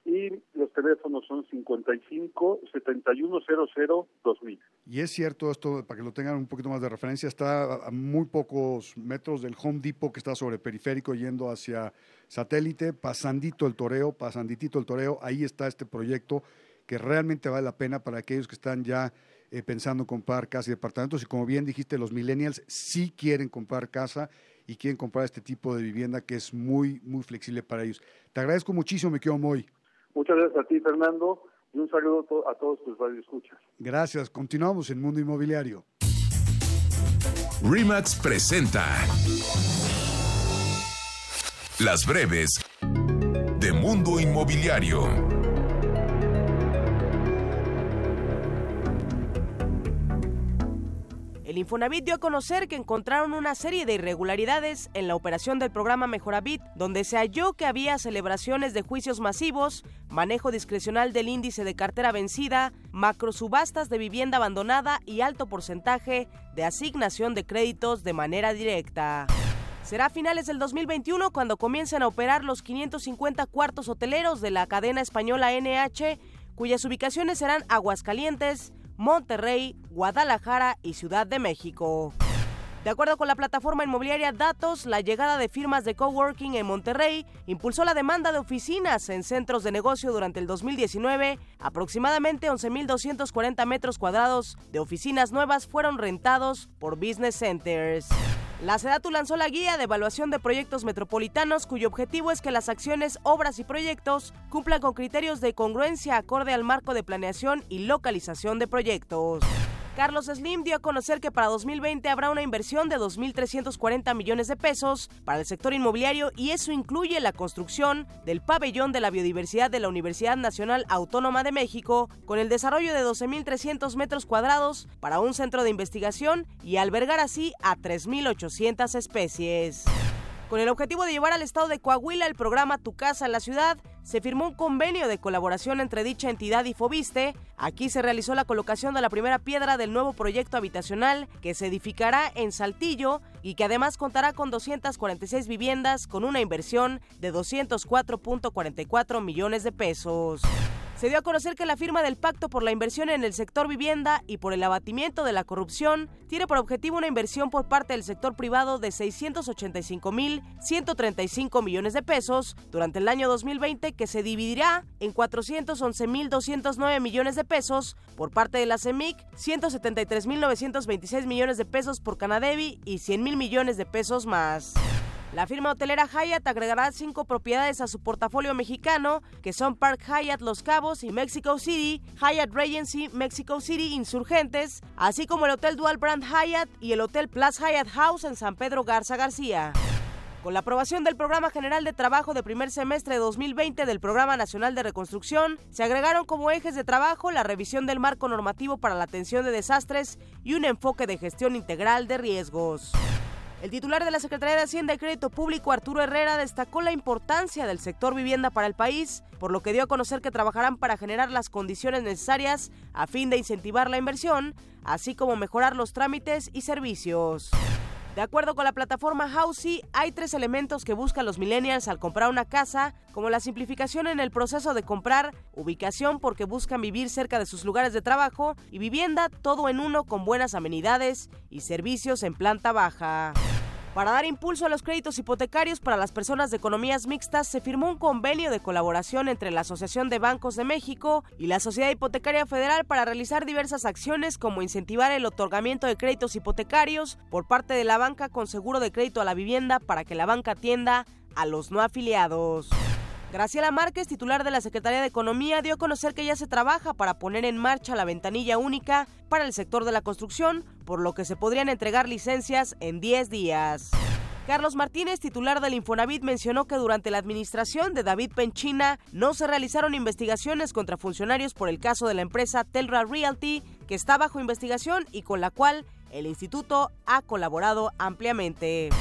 y los teléfonos son 55 7100 2000. Y es cierto esto, para que lo tengan un poquito más de referencia, está a muy pocos metros del Home Depot que está sobre periférico yendo hacia satélite, pasandito el toreo, pasanditito el toreo, ahí está este proyecto que realmente vale la pena para aquellos que están ya eh, pensando comprar casa y departamentos. Y como bien dijiste, los millennials sí quieren comprar casa y quieren comprar este tipo de vivienda que es muy, muy flexible para ellos. Te agradezco muchísimo, me quedo muy. Muchas gracias a ti, Fernando, y un saludo a todos tus radioescuchas. Gracias. Continuamos en Mundo Inmobiliario. Remax presenta Las breves de Mundo Inmobiliario. El Infonavit dio a conocer que encontraron una serie de irregularidades en la operación del programa Mejoravit, donde se halló que había celebraciones de juicios masivos, manejo discrecional del índice de cartera vencida, macrosubastas de vivienda abandonada y alto porcentaje de asignación de créditos de manera directa. Será a finales del 2021 cuando comiencen a operar los 550 cuartos hoteleros de la cadena española NH, cuyas ubicaciones serán Aguascalientes, Monterrey, Guadalajara y Ciudad de México. De acuerdo con la plataforma inmobiliaria Datos, la llegada de firmas de coworking en Monterrey impulsó la demanda de oficinas en centros de negocio durante el 2019. Aproximadamente 11.240 metros cuadrados de oficinas nuevas fueron rentados por business centers. La SEDATU lanzó la guía de evaluación de proyectos metropolitanos cuyo objetivo es que las acciones, obras y proyectos cumplan con criterios de congruencia acorde al marco de planeación y localización de proyectos. Carlos Slim dio a conocer que para 2020 habrá una inversión de 2.340 millones de pesos para el sector inmobiliario y eso incluye la construcción del pabellón de la biodiversidad de la Universidad Nacional Autónoma de México, con el desarrollo de 12.300 metros cuadrados para un centro de investigación y albergar así a 3.800 especies. Con el objetivo de llevar al estado de Coahuila el programa Tu Casa en la Ciudad, se firmó un convenio de colaboración entre dicha entidad y Fobiste. Aquí se realizó la colocación de la primera piedra del nuevo proyecto habitacional que se edificará en Saltillo y que además contará con 246 viviendas con una inversión de 204.44 millones de pesos. Se dio a conocer que la firma del Pacto por la Inversión en el sector vivienda y por el abatimiento de la corrupción tiene por objetivo una inversión por parte del sector privado de 685.135 millones de pesos durante el año 2020 que se dividirá en 411.209 millones de pesos por parte de la CEMIC, 173.926 millones de pesos por Canadevi y 100.000 millones de pesos más. La firma hotelera Hyatt agregará cinco propiedades a su portafolio mexicano, que son Park Hyatt Los Cabos y Mexico City, Hyatt Regency Mexico City Insurgentes, así como el Hotel Dual Brand Hyatt y el Hotel Plus Hyatt House en San Pedro Garza García. Con la aprobación del Programa General de Trabajo de primer semestre de 2020 del Programa Nacional de Reconstrucción, se agregaron como ejes de trabajo la revisión del marco normativo para la atención de desastres y un enfoque de gestión integral de riesgos. El titular de la Secretaría de Hacienda y Crédito Público, Arturo Herrera, destacó la importancia del sector vivienda para el país, por lo que dio a conocer que trabajarán para generar las condiciones necesarias a fin de incentivar la inversión, así como mejorar los trámites y servicios. De acuerdo con la plataforma Housey, hay tres elementos que buscan los millennials al comprar una casa, como la simplificación en el proceso de comprar, ubicación porque buscan vivir cerca de sus lugares de trabajo y vivienda todo en uno con buenas amenidades y servicios en planta baja. Para dar impulso a los créditos hipotecarios para las personas de economías mixtas, se firmó un convenio de colaboración entre la Asociación de Bancos de México y la Sociedad Hipotecaria Federal para realizar diversas acciones como incentivar el otorgamiento de créditos hipotecarios por parte de la banca con seguro de crédito a la vivienda para que la banca atienda a los no afiliados. Graciela Márquez, titular de la Secretaría de Economía, dio a conocer que ya se trabaja para poner en marcha la ventanilla única para el sector de la construcción, por lo que se podrían entregar licencias en 10 días. Carlos Martínez, titular del Infonavit, mencionó que durante la administración de David Penchina no se realizaron investigaciones contra funcionarios por el caso de la empresa Telra Realty, que está bajo investigación y con la cual el instituto ha colaborado ampliamente.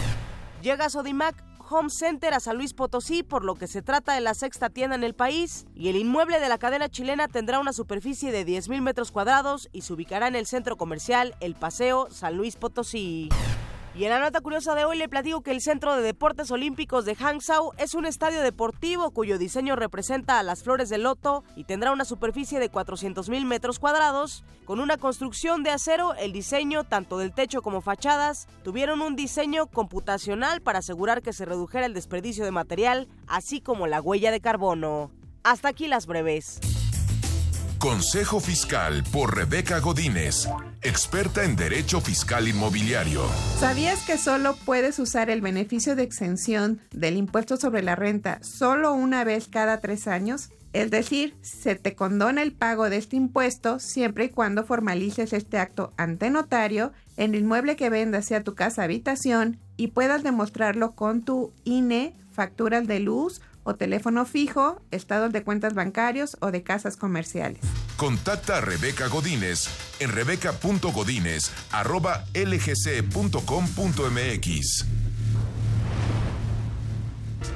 Llega Sodimac Home Center a San Luis Potosí, por lo que se trata de la sexta tienda en el país, y el inmueble de la cadena chilena tendrá una superficie de 10.000 metros cuadrados y se ubicará en el centro comercial El Paseo San Luis Potosí. Y en la nota curiosa de hoy le platico que el Centro de Deportes Olímpicos de Hangzhou es un estadio deportivo cuyo diseño representa a las flores del loto y tendrá una superficie de 400 mil metros cuadrados. Con una construcción de acero, el diseño, tanto del techo como fachadas, tuvieron un diseño computacional para asegurar que se redujera el desperdicio de material, así como la huella de carbono. Hasta aquí las breves. Consejo Fiscal por Rebeca Godínez, experta en Derecho Fiscal Inmobiliario. ¿Sabías que solo puedes usar el beneficio de exención del impuesto sobre la renta solo una vez cada tres años? Es decir, se te condona el pago de este impuesto siempre y cuando formalices este acto ante notario en el inmueble que vendas sea tu casa habitación y puedas demostrarlo con tu INE, facturas de luz o teléfono fijo, estados de cuentas bancarios o de casas comerciales. Contacta a Rebeca Godínez en rebeca.godínez.lgc.com.mx.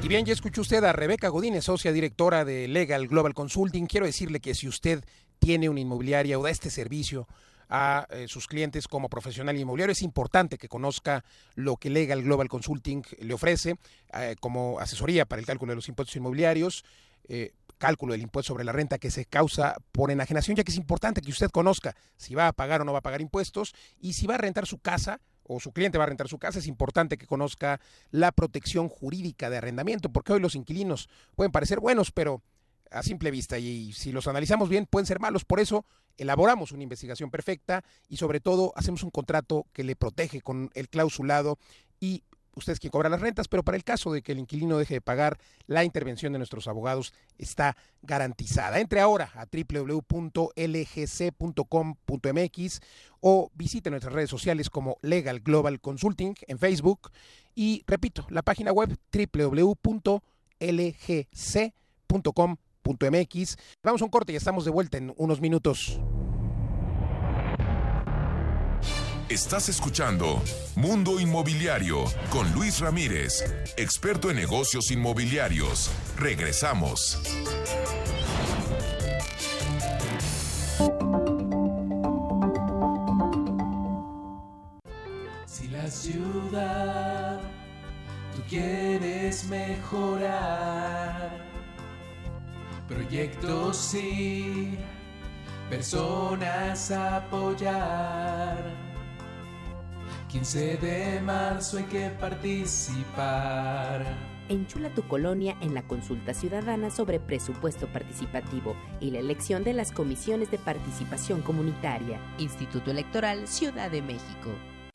Y bien, ya escuchó usted a Rebeca Godínez, socia directora de Legal Global Consulting. Quiero decirle que si usted tiene una inmobiliaria o da este servicio, a eh, sus clientes como profesional inmobiliario. Es importante que conozca lo que Legal Global Consulting le ofrece eh, como asesoría para el cálculo de los impuestos inmobiliarios. Eh, cálculo del impuesto sobre la renta que se causa por enajenación, ya que es importante que usted conozca si va a pagar o no va a pagar impuestos y si va a rentar su casa o su cliente va a rentar su casa, es importante que conozca la protección jurídica de arrendamiento, porque hoy los inquilinos pueden parecer buenos, pero a simple vista y si los analizamos bien pueden ser malos. Por eso elaboramos una investigación perfecta y sobre todo hacemos un contrato que le protege con el clausulado y usted es quien cobra las rentas, pero para el caso de que el inquilino deje de pagar, la intervención de nuestros abogados está garantizada. Entre ahora a www.lgc.com.mx o visite nuestras redes sociales como Legal Global Consulting en Facebook y repito, la página web www.lgc.com.mx. Vamos a un corte y estamos de vuelta en unos minutos. Estás escuchando Mundo Inmobiliario con Luis Ramírez, experto en negocios inmobiliarios. Regresamos. Si la ciudad tú quieres mejorar, proyectos sí, personas apoyar 15 de marzo hay que participar. Enchula tu colonia en la consulta ciudadana sobre presupuesto participativo y la elección de las comisiones de participación comunitaria. Instituto Electoral Ciudad de México.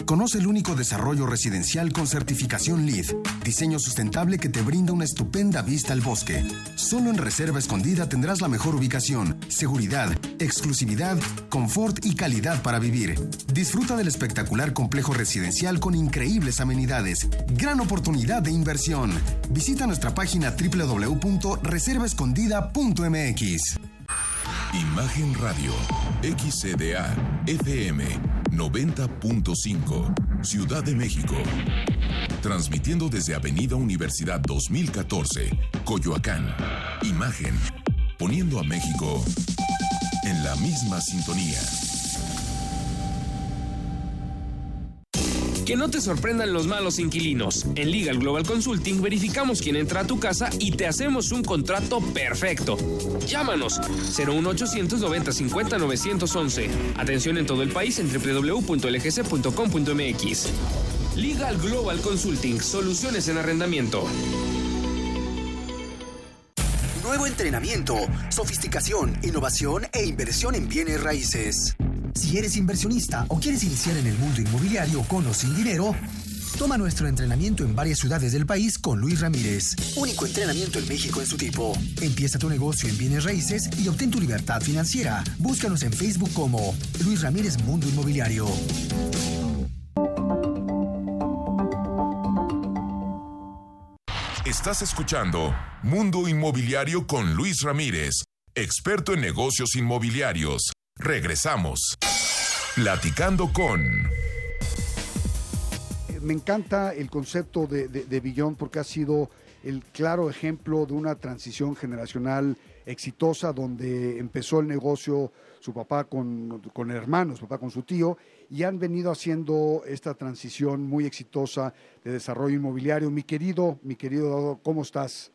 Conoce el único desarrollo residencial con certificación LEED, diseño sustentable que te brinda una estupenda vista al bosque. Solo en Reserva Escondida tendrás la mejor ubicación, seguridad, exclusividad, confort y calidad para vivir. Disfruta del espectacular complejo residencial con increíbles amenidades. Gran oportunidad de inversión. Visita nuestra página www.reservaescondida.mx. Imagen Radio, XCDA, FM 90.5, Ciudad de México. Transmitiendo desde Avenida Universidad 2014, Coyoacán. Imagen, poniendo a México en la misma sintonía. Que no te sorprendan los malos inquilinos. En Legal Global Consulting verificamos quién entra a tu casa y te hacemos un contrato perfecto. Llámanos 01800 90 50 911. Atención en todo el país en www.lgc.com.mx. Legal Global Consulting, soluciones en arrendamiento. Nuevo entrenamiento, sofisticación, innovación e inversión en bienes raíces. Si eres inversionista o quieres iniciar en el mundo inmobiliario con o sin dinero, toma nuestro entrenamiento en varias ciudades del país con Luis Ramírez. Único entrenamiento en México en su tipo. Empieza tu negocio en bienes raíces y obtén tu libertad financiera. Búscanos en Facebook como Luis Ramírez Mundo Inmobiliario. Estás escuchando Mundo Inmobiliario con Luis Ramírez, experto en negocios inmobiliarios. Regresamos. Platicando con... Me encanta el concepto de, de, Billón porque ha sido el claro ejemplo de una transición generacional exitosa donde empezó el negocio su papá con, con hermanos, su papá con su tío, y han venido haciendo esta transición muy exitosa de desarrollo inmobiliario. Mi querido, mi querido ¿cómo estás?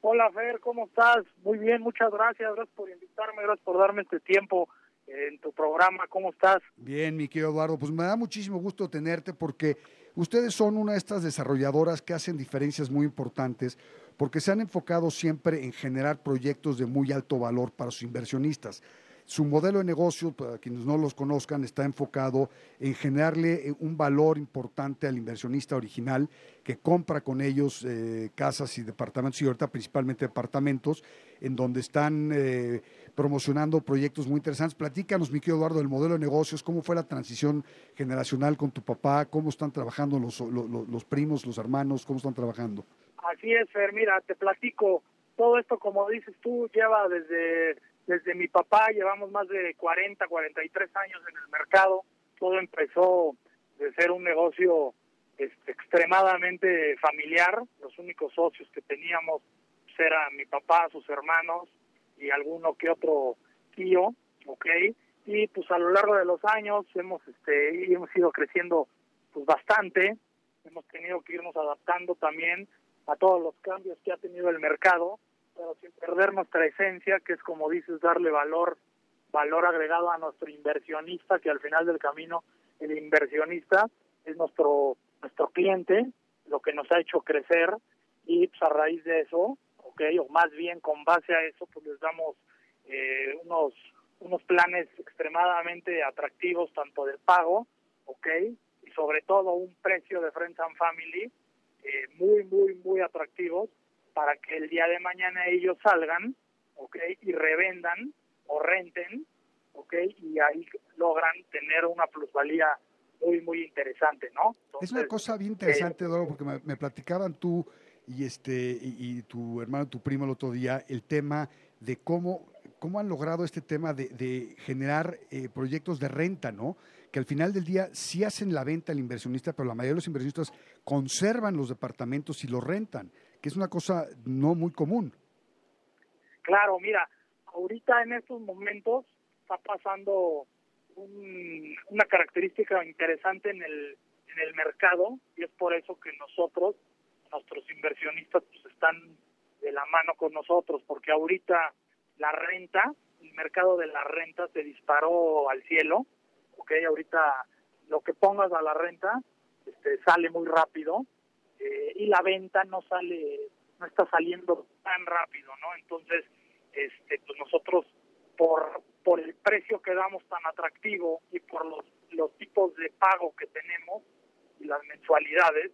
Hola Fer, ¿cómo estás? Muy bien, muchas gracias, gracias por invitarme, gracias por darme este tiempo en tu programa. ¿Cómo estás? Bien, mi querido Eduardo. Pues me da muchísimo gusto tenerte porque ustedes son una de estas desarrolladoras que hacen diferencias muy importantes porque se han enfocado siempre en generar proyectos de muy alto valor para sus inversionistas. Su modelo de negocio, para quienes no los conozcan, está enfocado en generarle eh, un valor importante al inversionista original que compra con ellos eh, casas y departamentos, y ahorita principalmente departamentos, en donde están eh, promocionando proyectos muy interesantes. Platícanos, mi querido Eduardo, del modelo de negocios, cómo fue la transición generacional con tu papá, cómo están trabajando los, los, primos, los hermanos, cómo están trabajando. Así es, Fer, mira, te platico, todo esto, como dices tú, lleva desde, desde mi papá, llevamos más de 40, 43 años en el mercado, todo empezó de ser un negocio este, extremadamente familiar, los únicos socios que teníamos pues, eran mi papá, sus hermanos, y alguno que otro tío, ¿ok? Y pues a lo largo de los años hemos, este, hemos ido creciendo pues bastante, hemos tenido que irnos adaptando también a todos los cambios que ha tenido el mercado, pero sin perder nuestra esencia, que es como dices, darle valor, valor agregado a nuestro inversionista, que al final del camino el inversionista es nuestro, nuestro cliente, lo que nos ha hecho crecer, y pues a raíz de eso o más bien con base a eso, pues les damos eh, unos unos planes extremadamente atractivos tanto de pago, ¿ok? Y sobre todo un precio de Friends and Family eh, muy, muy, muy atractivos para que el día de mañana ellos salgan, ¿ok? Y revendan o renten, ¿ok? Y ahí logran tener una plusvalía muy, muy interesante, ¿no? es una cosa bien interesante, Eduardo, porque me, me platicaban tú y este y, tu hermano, tu primo el otro día, el tema de cómo, cómo han logrado este tema de, de generar eh, proyectos de renta, ¿no? Que al final del día sí hacen la venta al inversionista, pero la mayoría de los inversionistas conservan los departamentos y los rentan, que es una cosa no muy común. Claro, mira, ahorita en estos momentos está pasando un- una característica interesante en el, en el mercado y es por eso que nosotros, nuestros inversionistas, pues están de la mano con nosotros, porque ahorita la renta, el mercado de la renta se disparó al cielo, ok, ahorita lo que pongas a la renta este, sale muy rápido eh, y la venta no sale, no está saliendo tan rápido, ¿no? Entonces, este, pues nosotros por por el precio que damos tan atractivo y por los, los tipos de pago que tenemos y las mensualidades,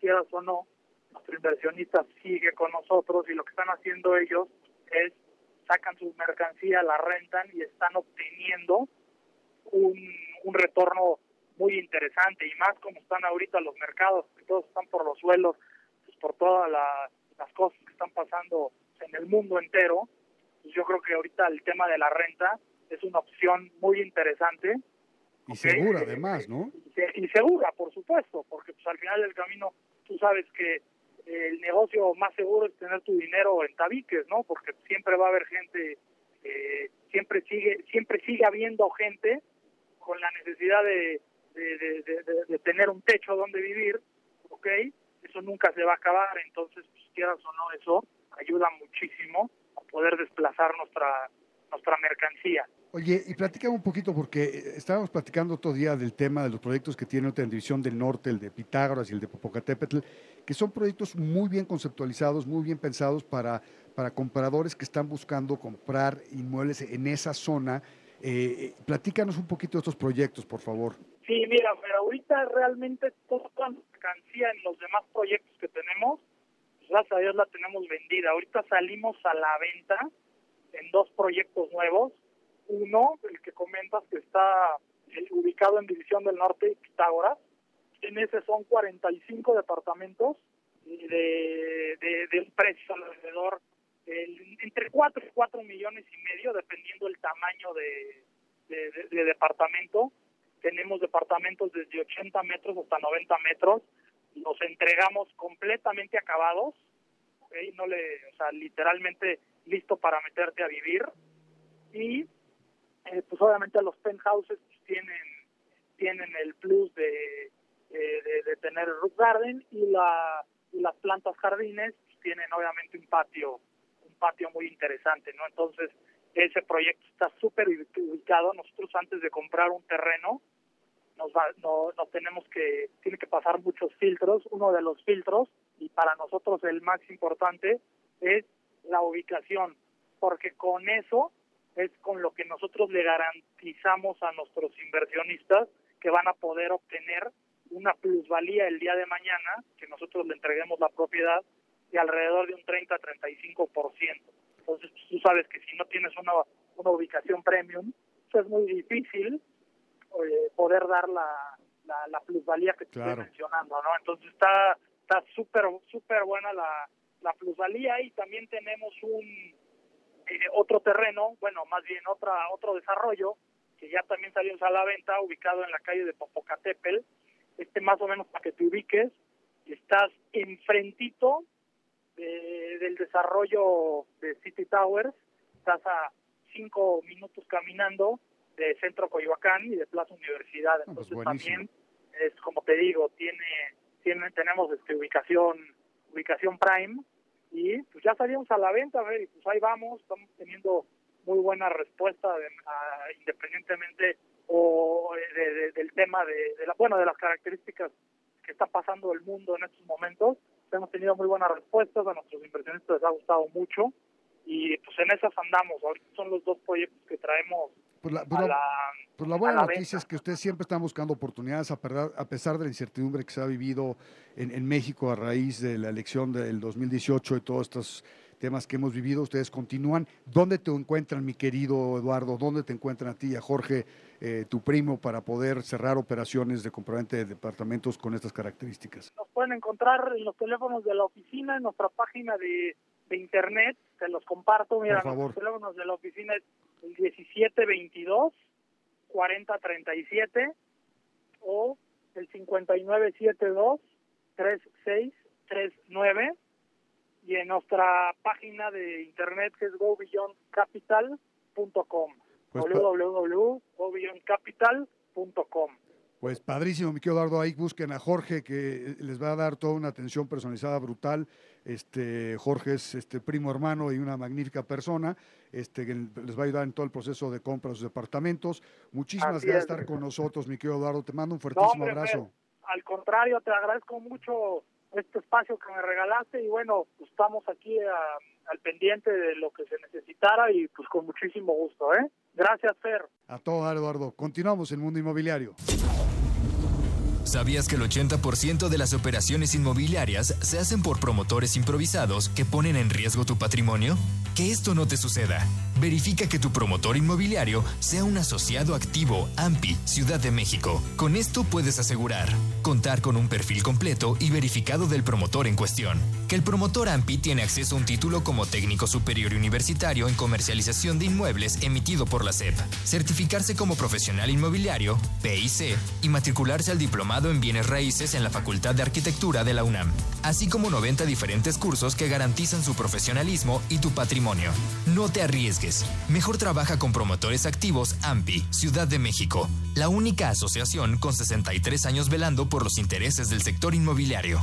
quieras o no, nuestro inversionista sigue con nosotros y lo que están haciendo ellos es sacan su mercancía, la rentan y están obteniendo un, un retorno muy interesante y más como están ahorita los mercados, que todos están por los suelos, pues por todas la- las cosas que están pasando en el mundo entero, pues yo creo que ahorita el tema de la renta es una opción muy interesante. Y segura, además, ¿no? y y segura, por supuesto, porque pues al final del camino tú sabes que el negocio más seguro es tener tu dinero en tabiques, ¿no? Porque siempre va a haber gente, eh, siempre sigue, siempre sigue habiendo gente con la necesidad de, de, tener un techo donde vivir, ¿ok? Eso nunca se va a acabar, entonces, pues, quieras o no, eso ayuda muchísimo a poder desplazar nuestra nuestra mercancía. Oye, y platícame un poquito, porque eh, estábamos platicando otro día del tema de los proyectos que tiene otra División del Norte, el de Pitágoras y el de Popocatépetl, que son proyectos muy bien conceptualizados, muy bien pensados para, para compradores que están buscando comprar inmuebles en esa zona. Eh, eh, platícanos un poquito de estos proyectos, por favor. Sí, mira, pero ahorita realmente toda la mercancía en los demás proyectos que tenemos, pues gracias a Dios la tenemos vendida. Ahorita salimos a la venta en dos proyectos nuevos. Uno, el que comentas que está eh, ubicado en División del Norte Pitágoras. En ese son 45 departamentos y de, de, de precio alrededor entre 4 y 4 millones y medio, dependiendo el tamaño de, de, de- de departamento. Tenemos departamentos desde 80 metros hasta 90 metros. Los entregamos completamente acabados. ¿ok? No le, o sea, literalmente listo para meterte a vivir. Y eh, pues obviamente los penthouses tienen tienen el plus de, de, de- tener roof garden y la y las plantas jardines tienen obviamente un patio un patio muy interesante no entonces ese proyecto está súper ubicado. Nosotros antes de comprar un terreno nos va, no, nos tenemos que tiene que pasar muchos filtros. Uno de los filtros y para nosotros el más importante es la ubicación porque con eso es con lo que nosotros le garantizamos a nuestros inversionistas que van a poder obtener una plusvalía el día de mañana, que nosotros le entreguemos la propiedad de alrededor de un 30-35%. Entonces, pues, tú sabes que si no tienes una, una ubicación premium, pues es muy difícil eh, poder dar la, la, la plusvalía que te Claro. estoy mencionando, ¿no? Entonces está está súper súper buena la, la plusvalía y también tenemos un eh, otro terreno, bueno, más bien otra otro desarrollo que ya también salió a la venta, ubicado en la calle de Popocatépetl. Este más o menos para que te ubiques, estás enfrentito de- del desarrollo de City Towers, estás a cinco minutos caminando de Centro Coyoacán y de Plaza Universidad. Ah, pues Entonces también es como te digo, tiene, tiene tenemos este ubicación ubicación prime y pues ya salimos a la venta, a ver, y pues ahí vamos, estamos teniendo muy buena respuesta de- a- independientemente o de- de- del tema de la bueno de las características que está pasando el mundo en estos momentos. Hemos tenido muy buenas respuestas a nuestros inversionistas les ha gustado mucho y pues en esas andamos. Ahorita son los dos proyectos que traemos Pues la- pues la- la Pues la buena noticia es que usted siempre está buscando oportunidades a, a pesar de la incertidumbre que se ha vivido en, en, México a raíz de la elección del 2018 y todos estos temas que hemos vivido. Ustedes continúan. ¿Dónde te encuentran, mi querido Eduardo? ¿Dónde te encuentran a ti y a Jorge, eh, tu primo, para poder cerrar operaciones de compraventa de departamentos con estas características? Nos pueden encontrar en los teléfonos de la oficina, en nuestra página de, de internet. Se los comparto. Mira, Por favor. los teléfonos de la oficina es el 1722 4037 o el 5972 3639 y en nuestra página de internet que es gobeyondcapital.com Pues, www.gobeyondcapital.com Pues padrísimo, mi querido Eduardo. Ahí busquen a Jorge, que les va a dar toda una atención personalizada brutal. Este, Jorge es este primo hermano y una magnífica persona, este, que les va a ayudar en todo el proceso de compra de sus departamentos. Muchísimas Así gracias es. por estar con nosotros, mi querido Eduardo. Te mando un No, fuertísimo hombre, abrazo. Fer, al contrario, te agradezco mucho este espacio que me regalaste y bueno, pues estamos aquí a- al pendiente de lo que se necesitara y pues con muchísimo gusto, ¿eh? Gracias, Fer. A todo Eduardo. Continuamos en Mundo Inmobiliario. ¿Sabías que el 80% de las operaciones inmobiliarias se hacen por promotores improvisados que ponen en riesgo tu patrimonio? Que esto no te suceda. Verifica que tu promotor inmobiliario sea un asociado activo AMPI Ciudad de México. Con esto puedes asegurar contar con un perfil completo y verificado del promotor en cuestión. Que el promotor AMPI tiene acceso a un título como técnico superior universitario en comercialización de inmuebles emitido por la SEP. Certificarse como profesional inmobiliario, PIC, y matricularse al diplomado en bienes raíces en la Facultad de Arquitectura de la UNAM, así como 90 diferentes cursos que garantizan su profesionalismo y tu patrimonio. No te arriesgues. Mejor trabaja con promotores activos AMPI, Ciudad de México, la única asociación con 63 años velando por los intereses del sector inmobiliario.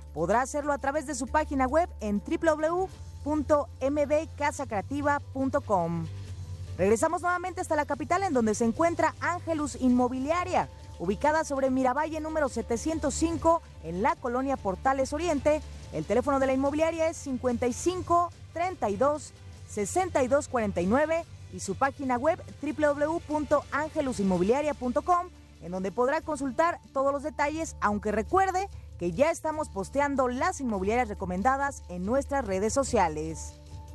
podrá hacerlo a través de su página web en www.mbcasacreativa.com. Regresamos nuevamente hasta la capital en donde se encuentra Ángelus Inmobiliaria, ubicada sobre Miravalle número 705 en la colonia Portales Oriente. El teléfono de la inmobiliaria es 55 32 62 49 y su página web www.angelusinmobiliaria.com en donde podrá consultar todos los detalles, aunque recuerde que ya estamos posteando las inmobiliarias recomendadas en nuestras redes sociales.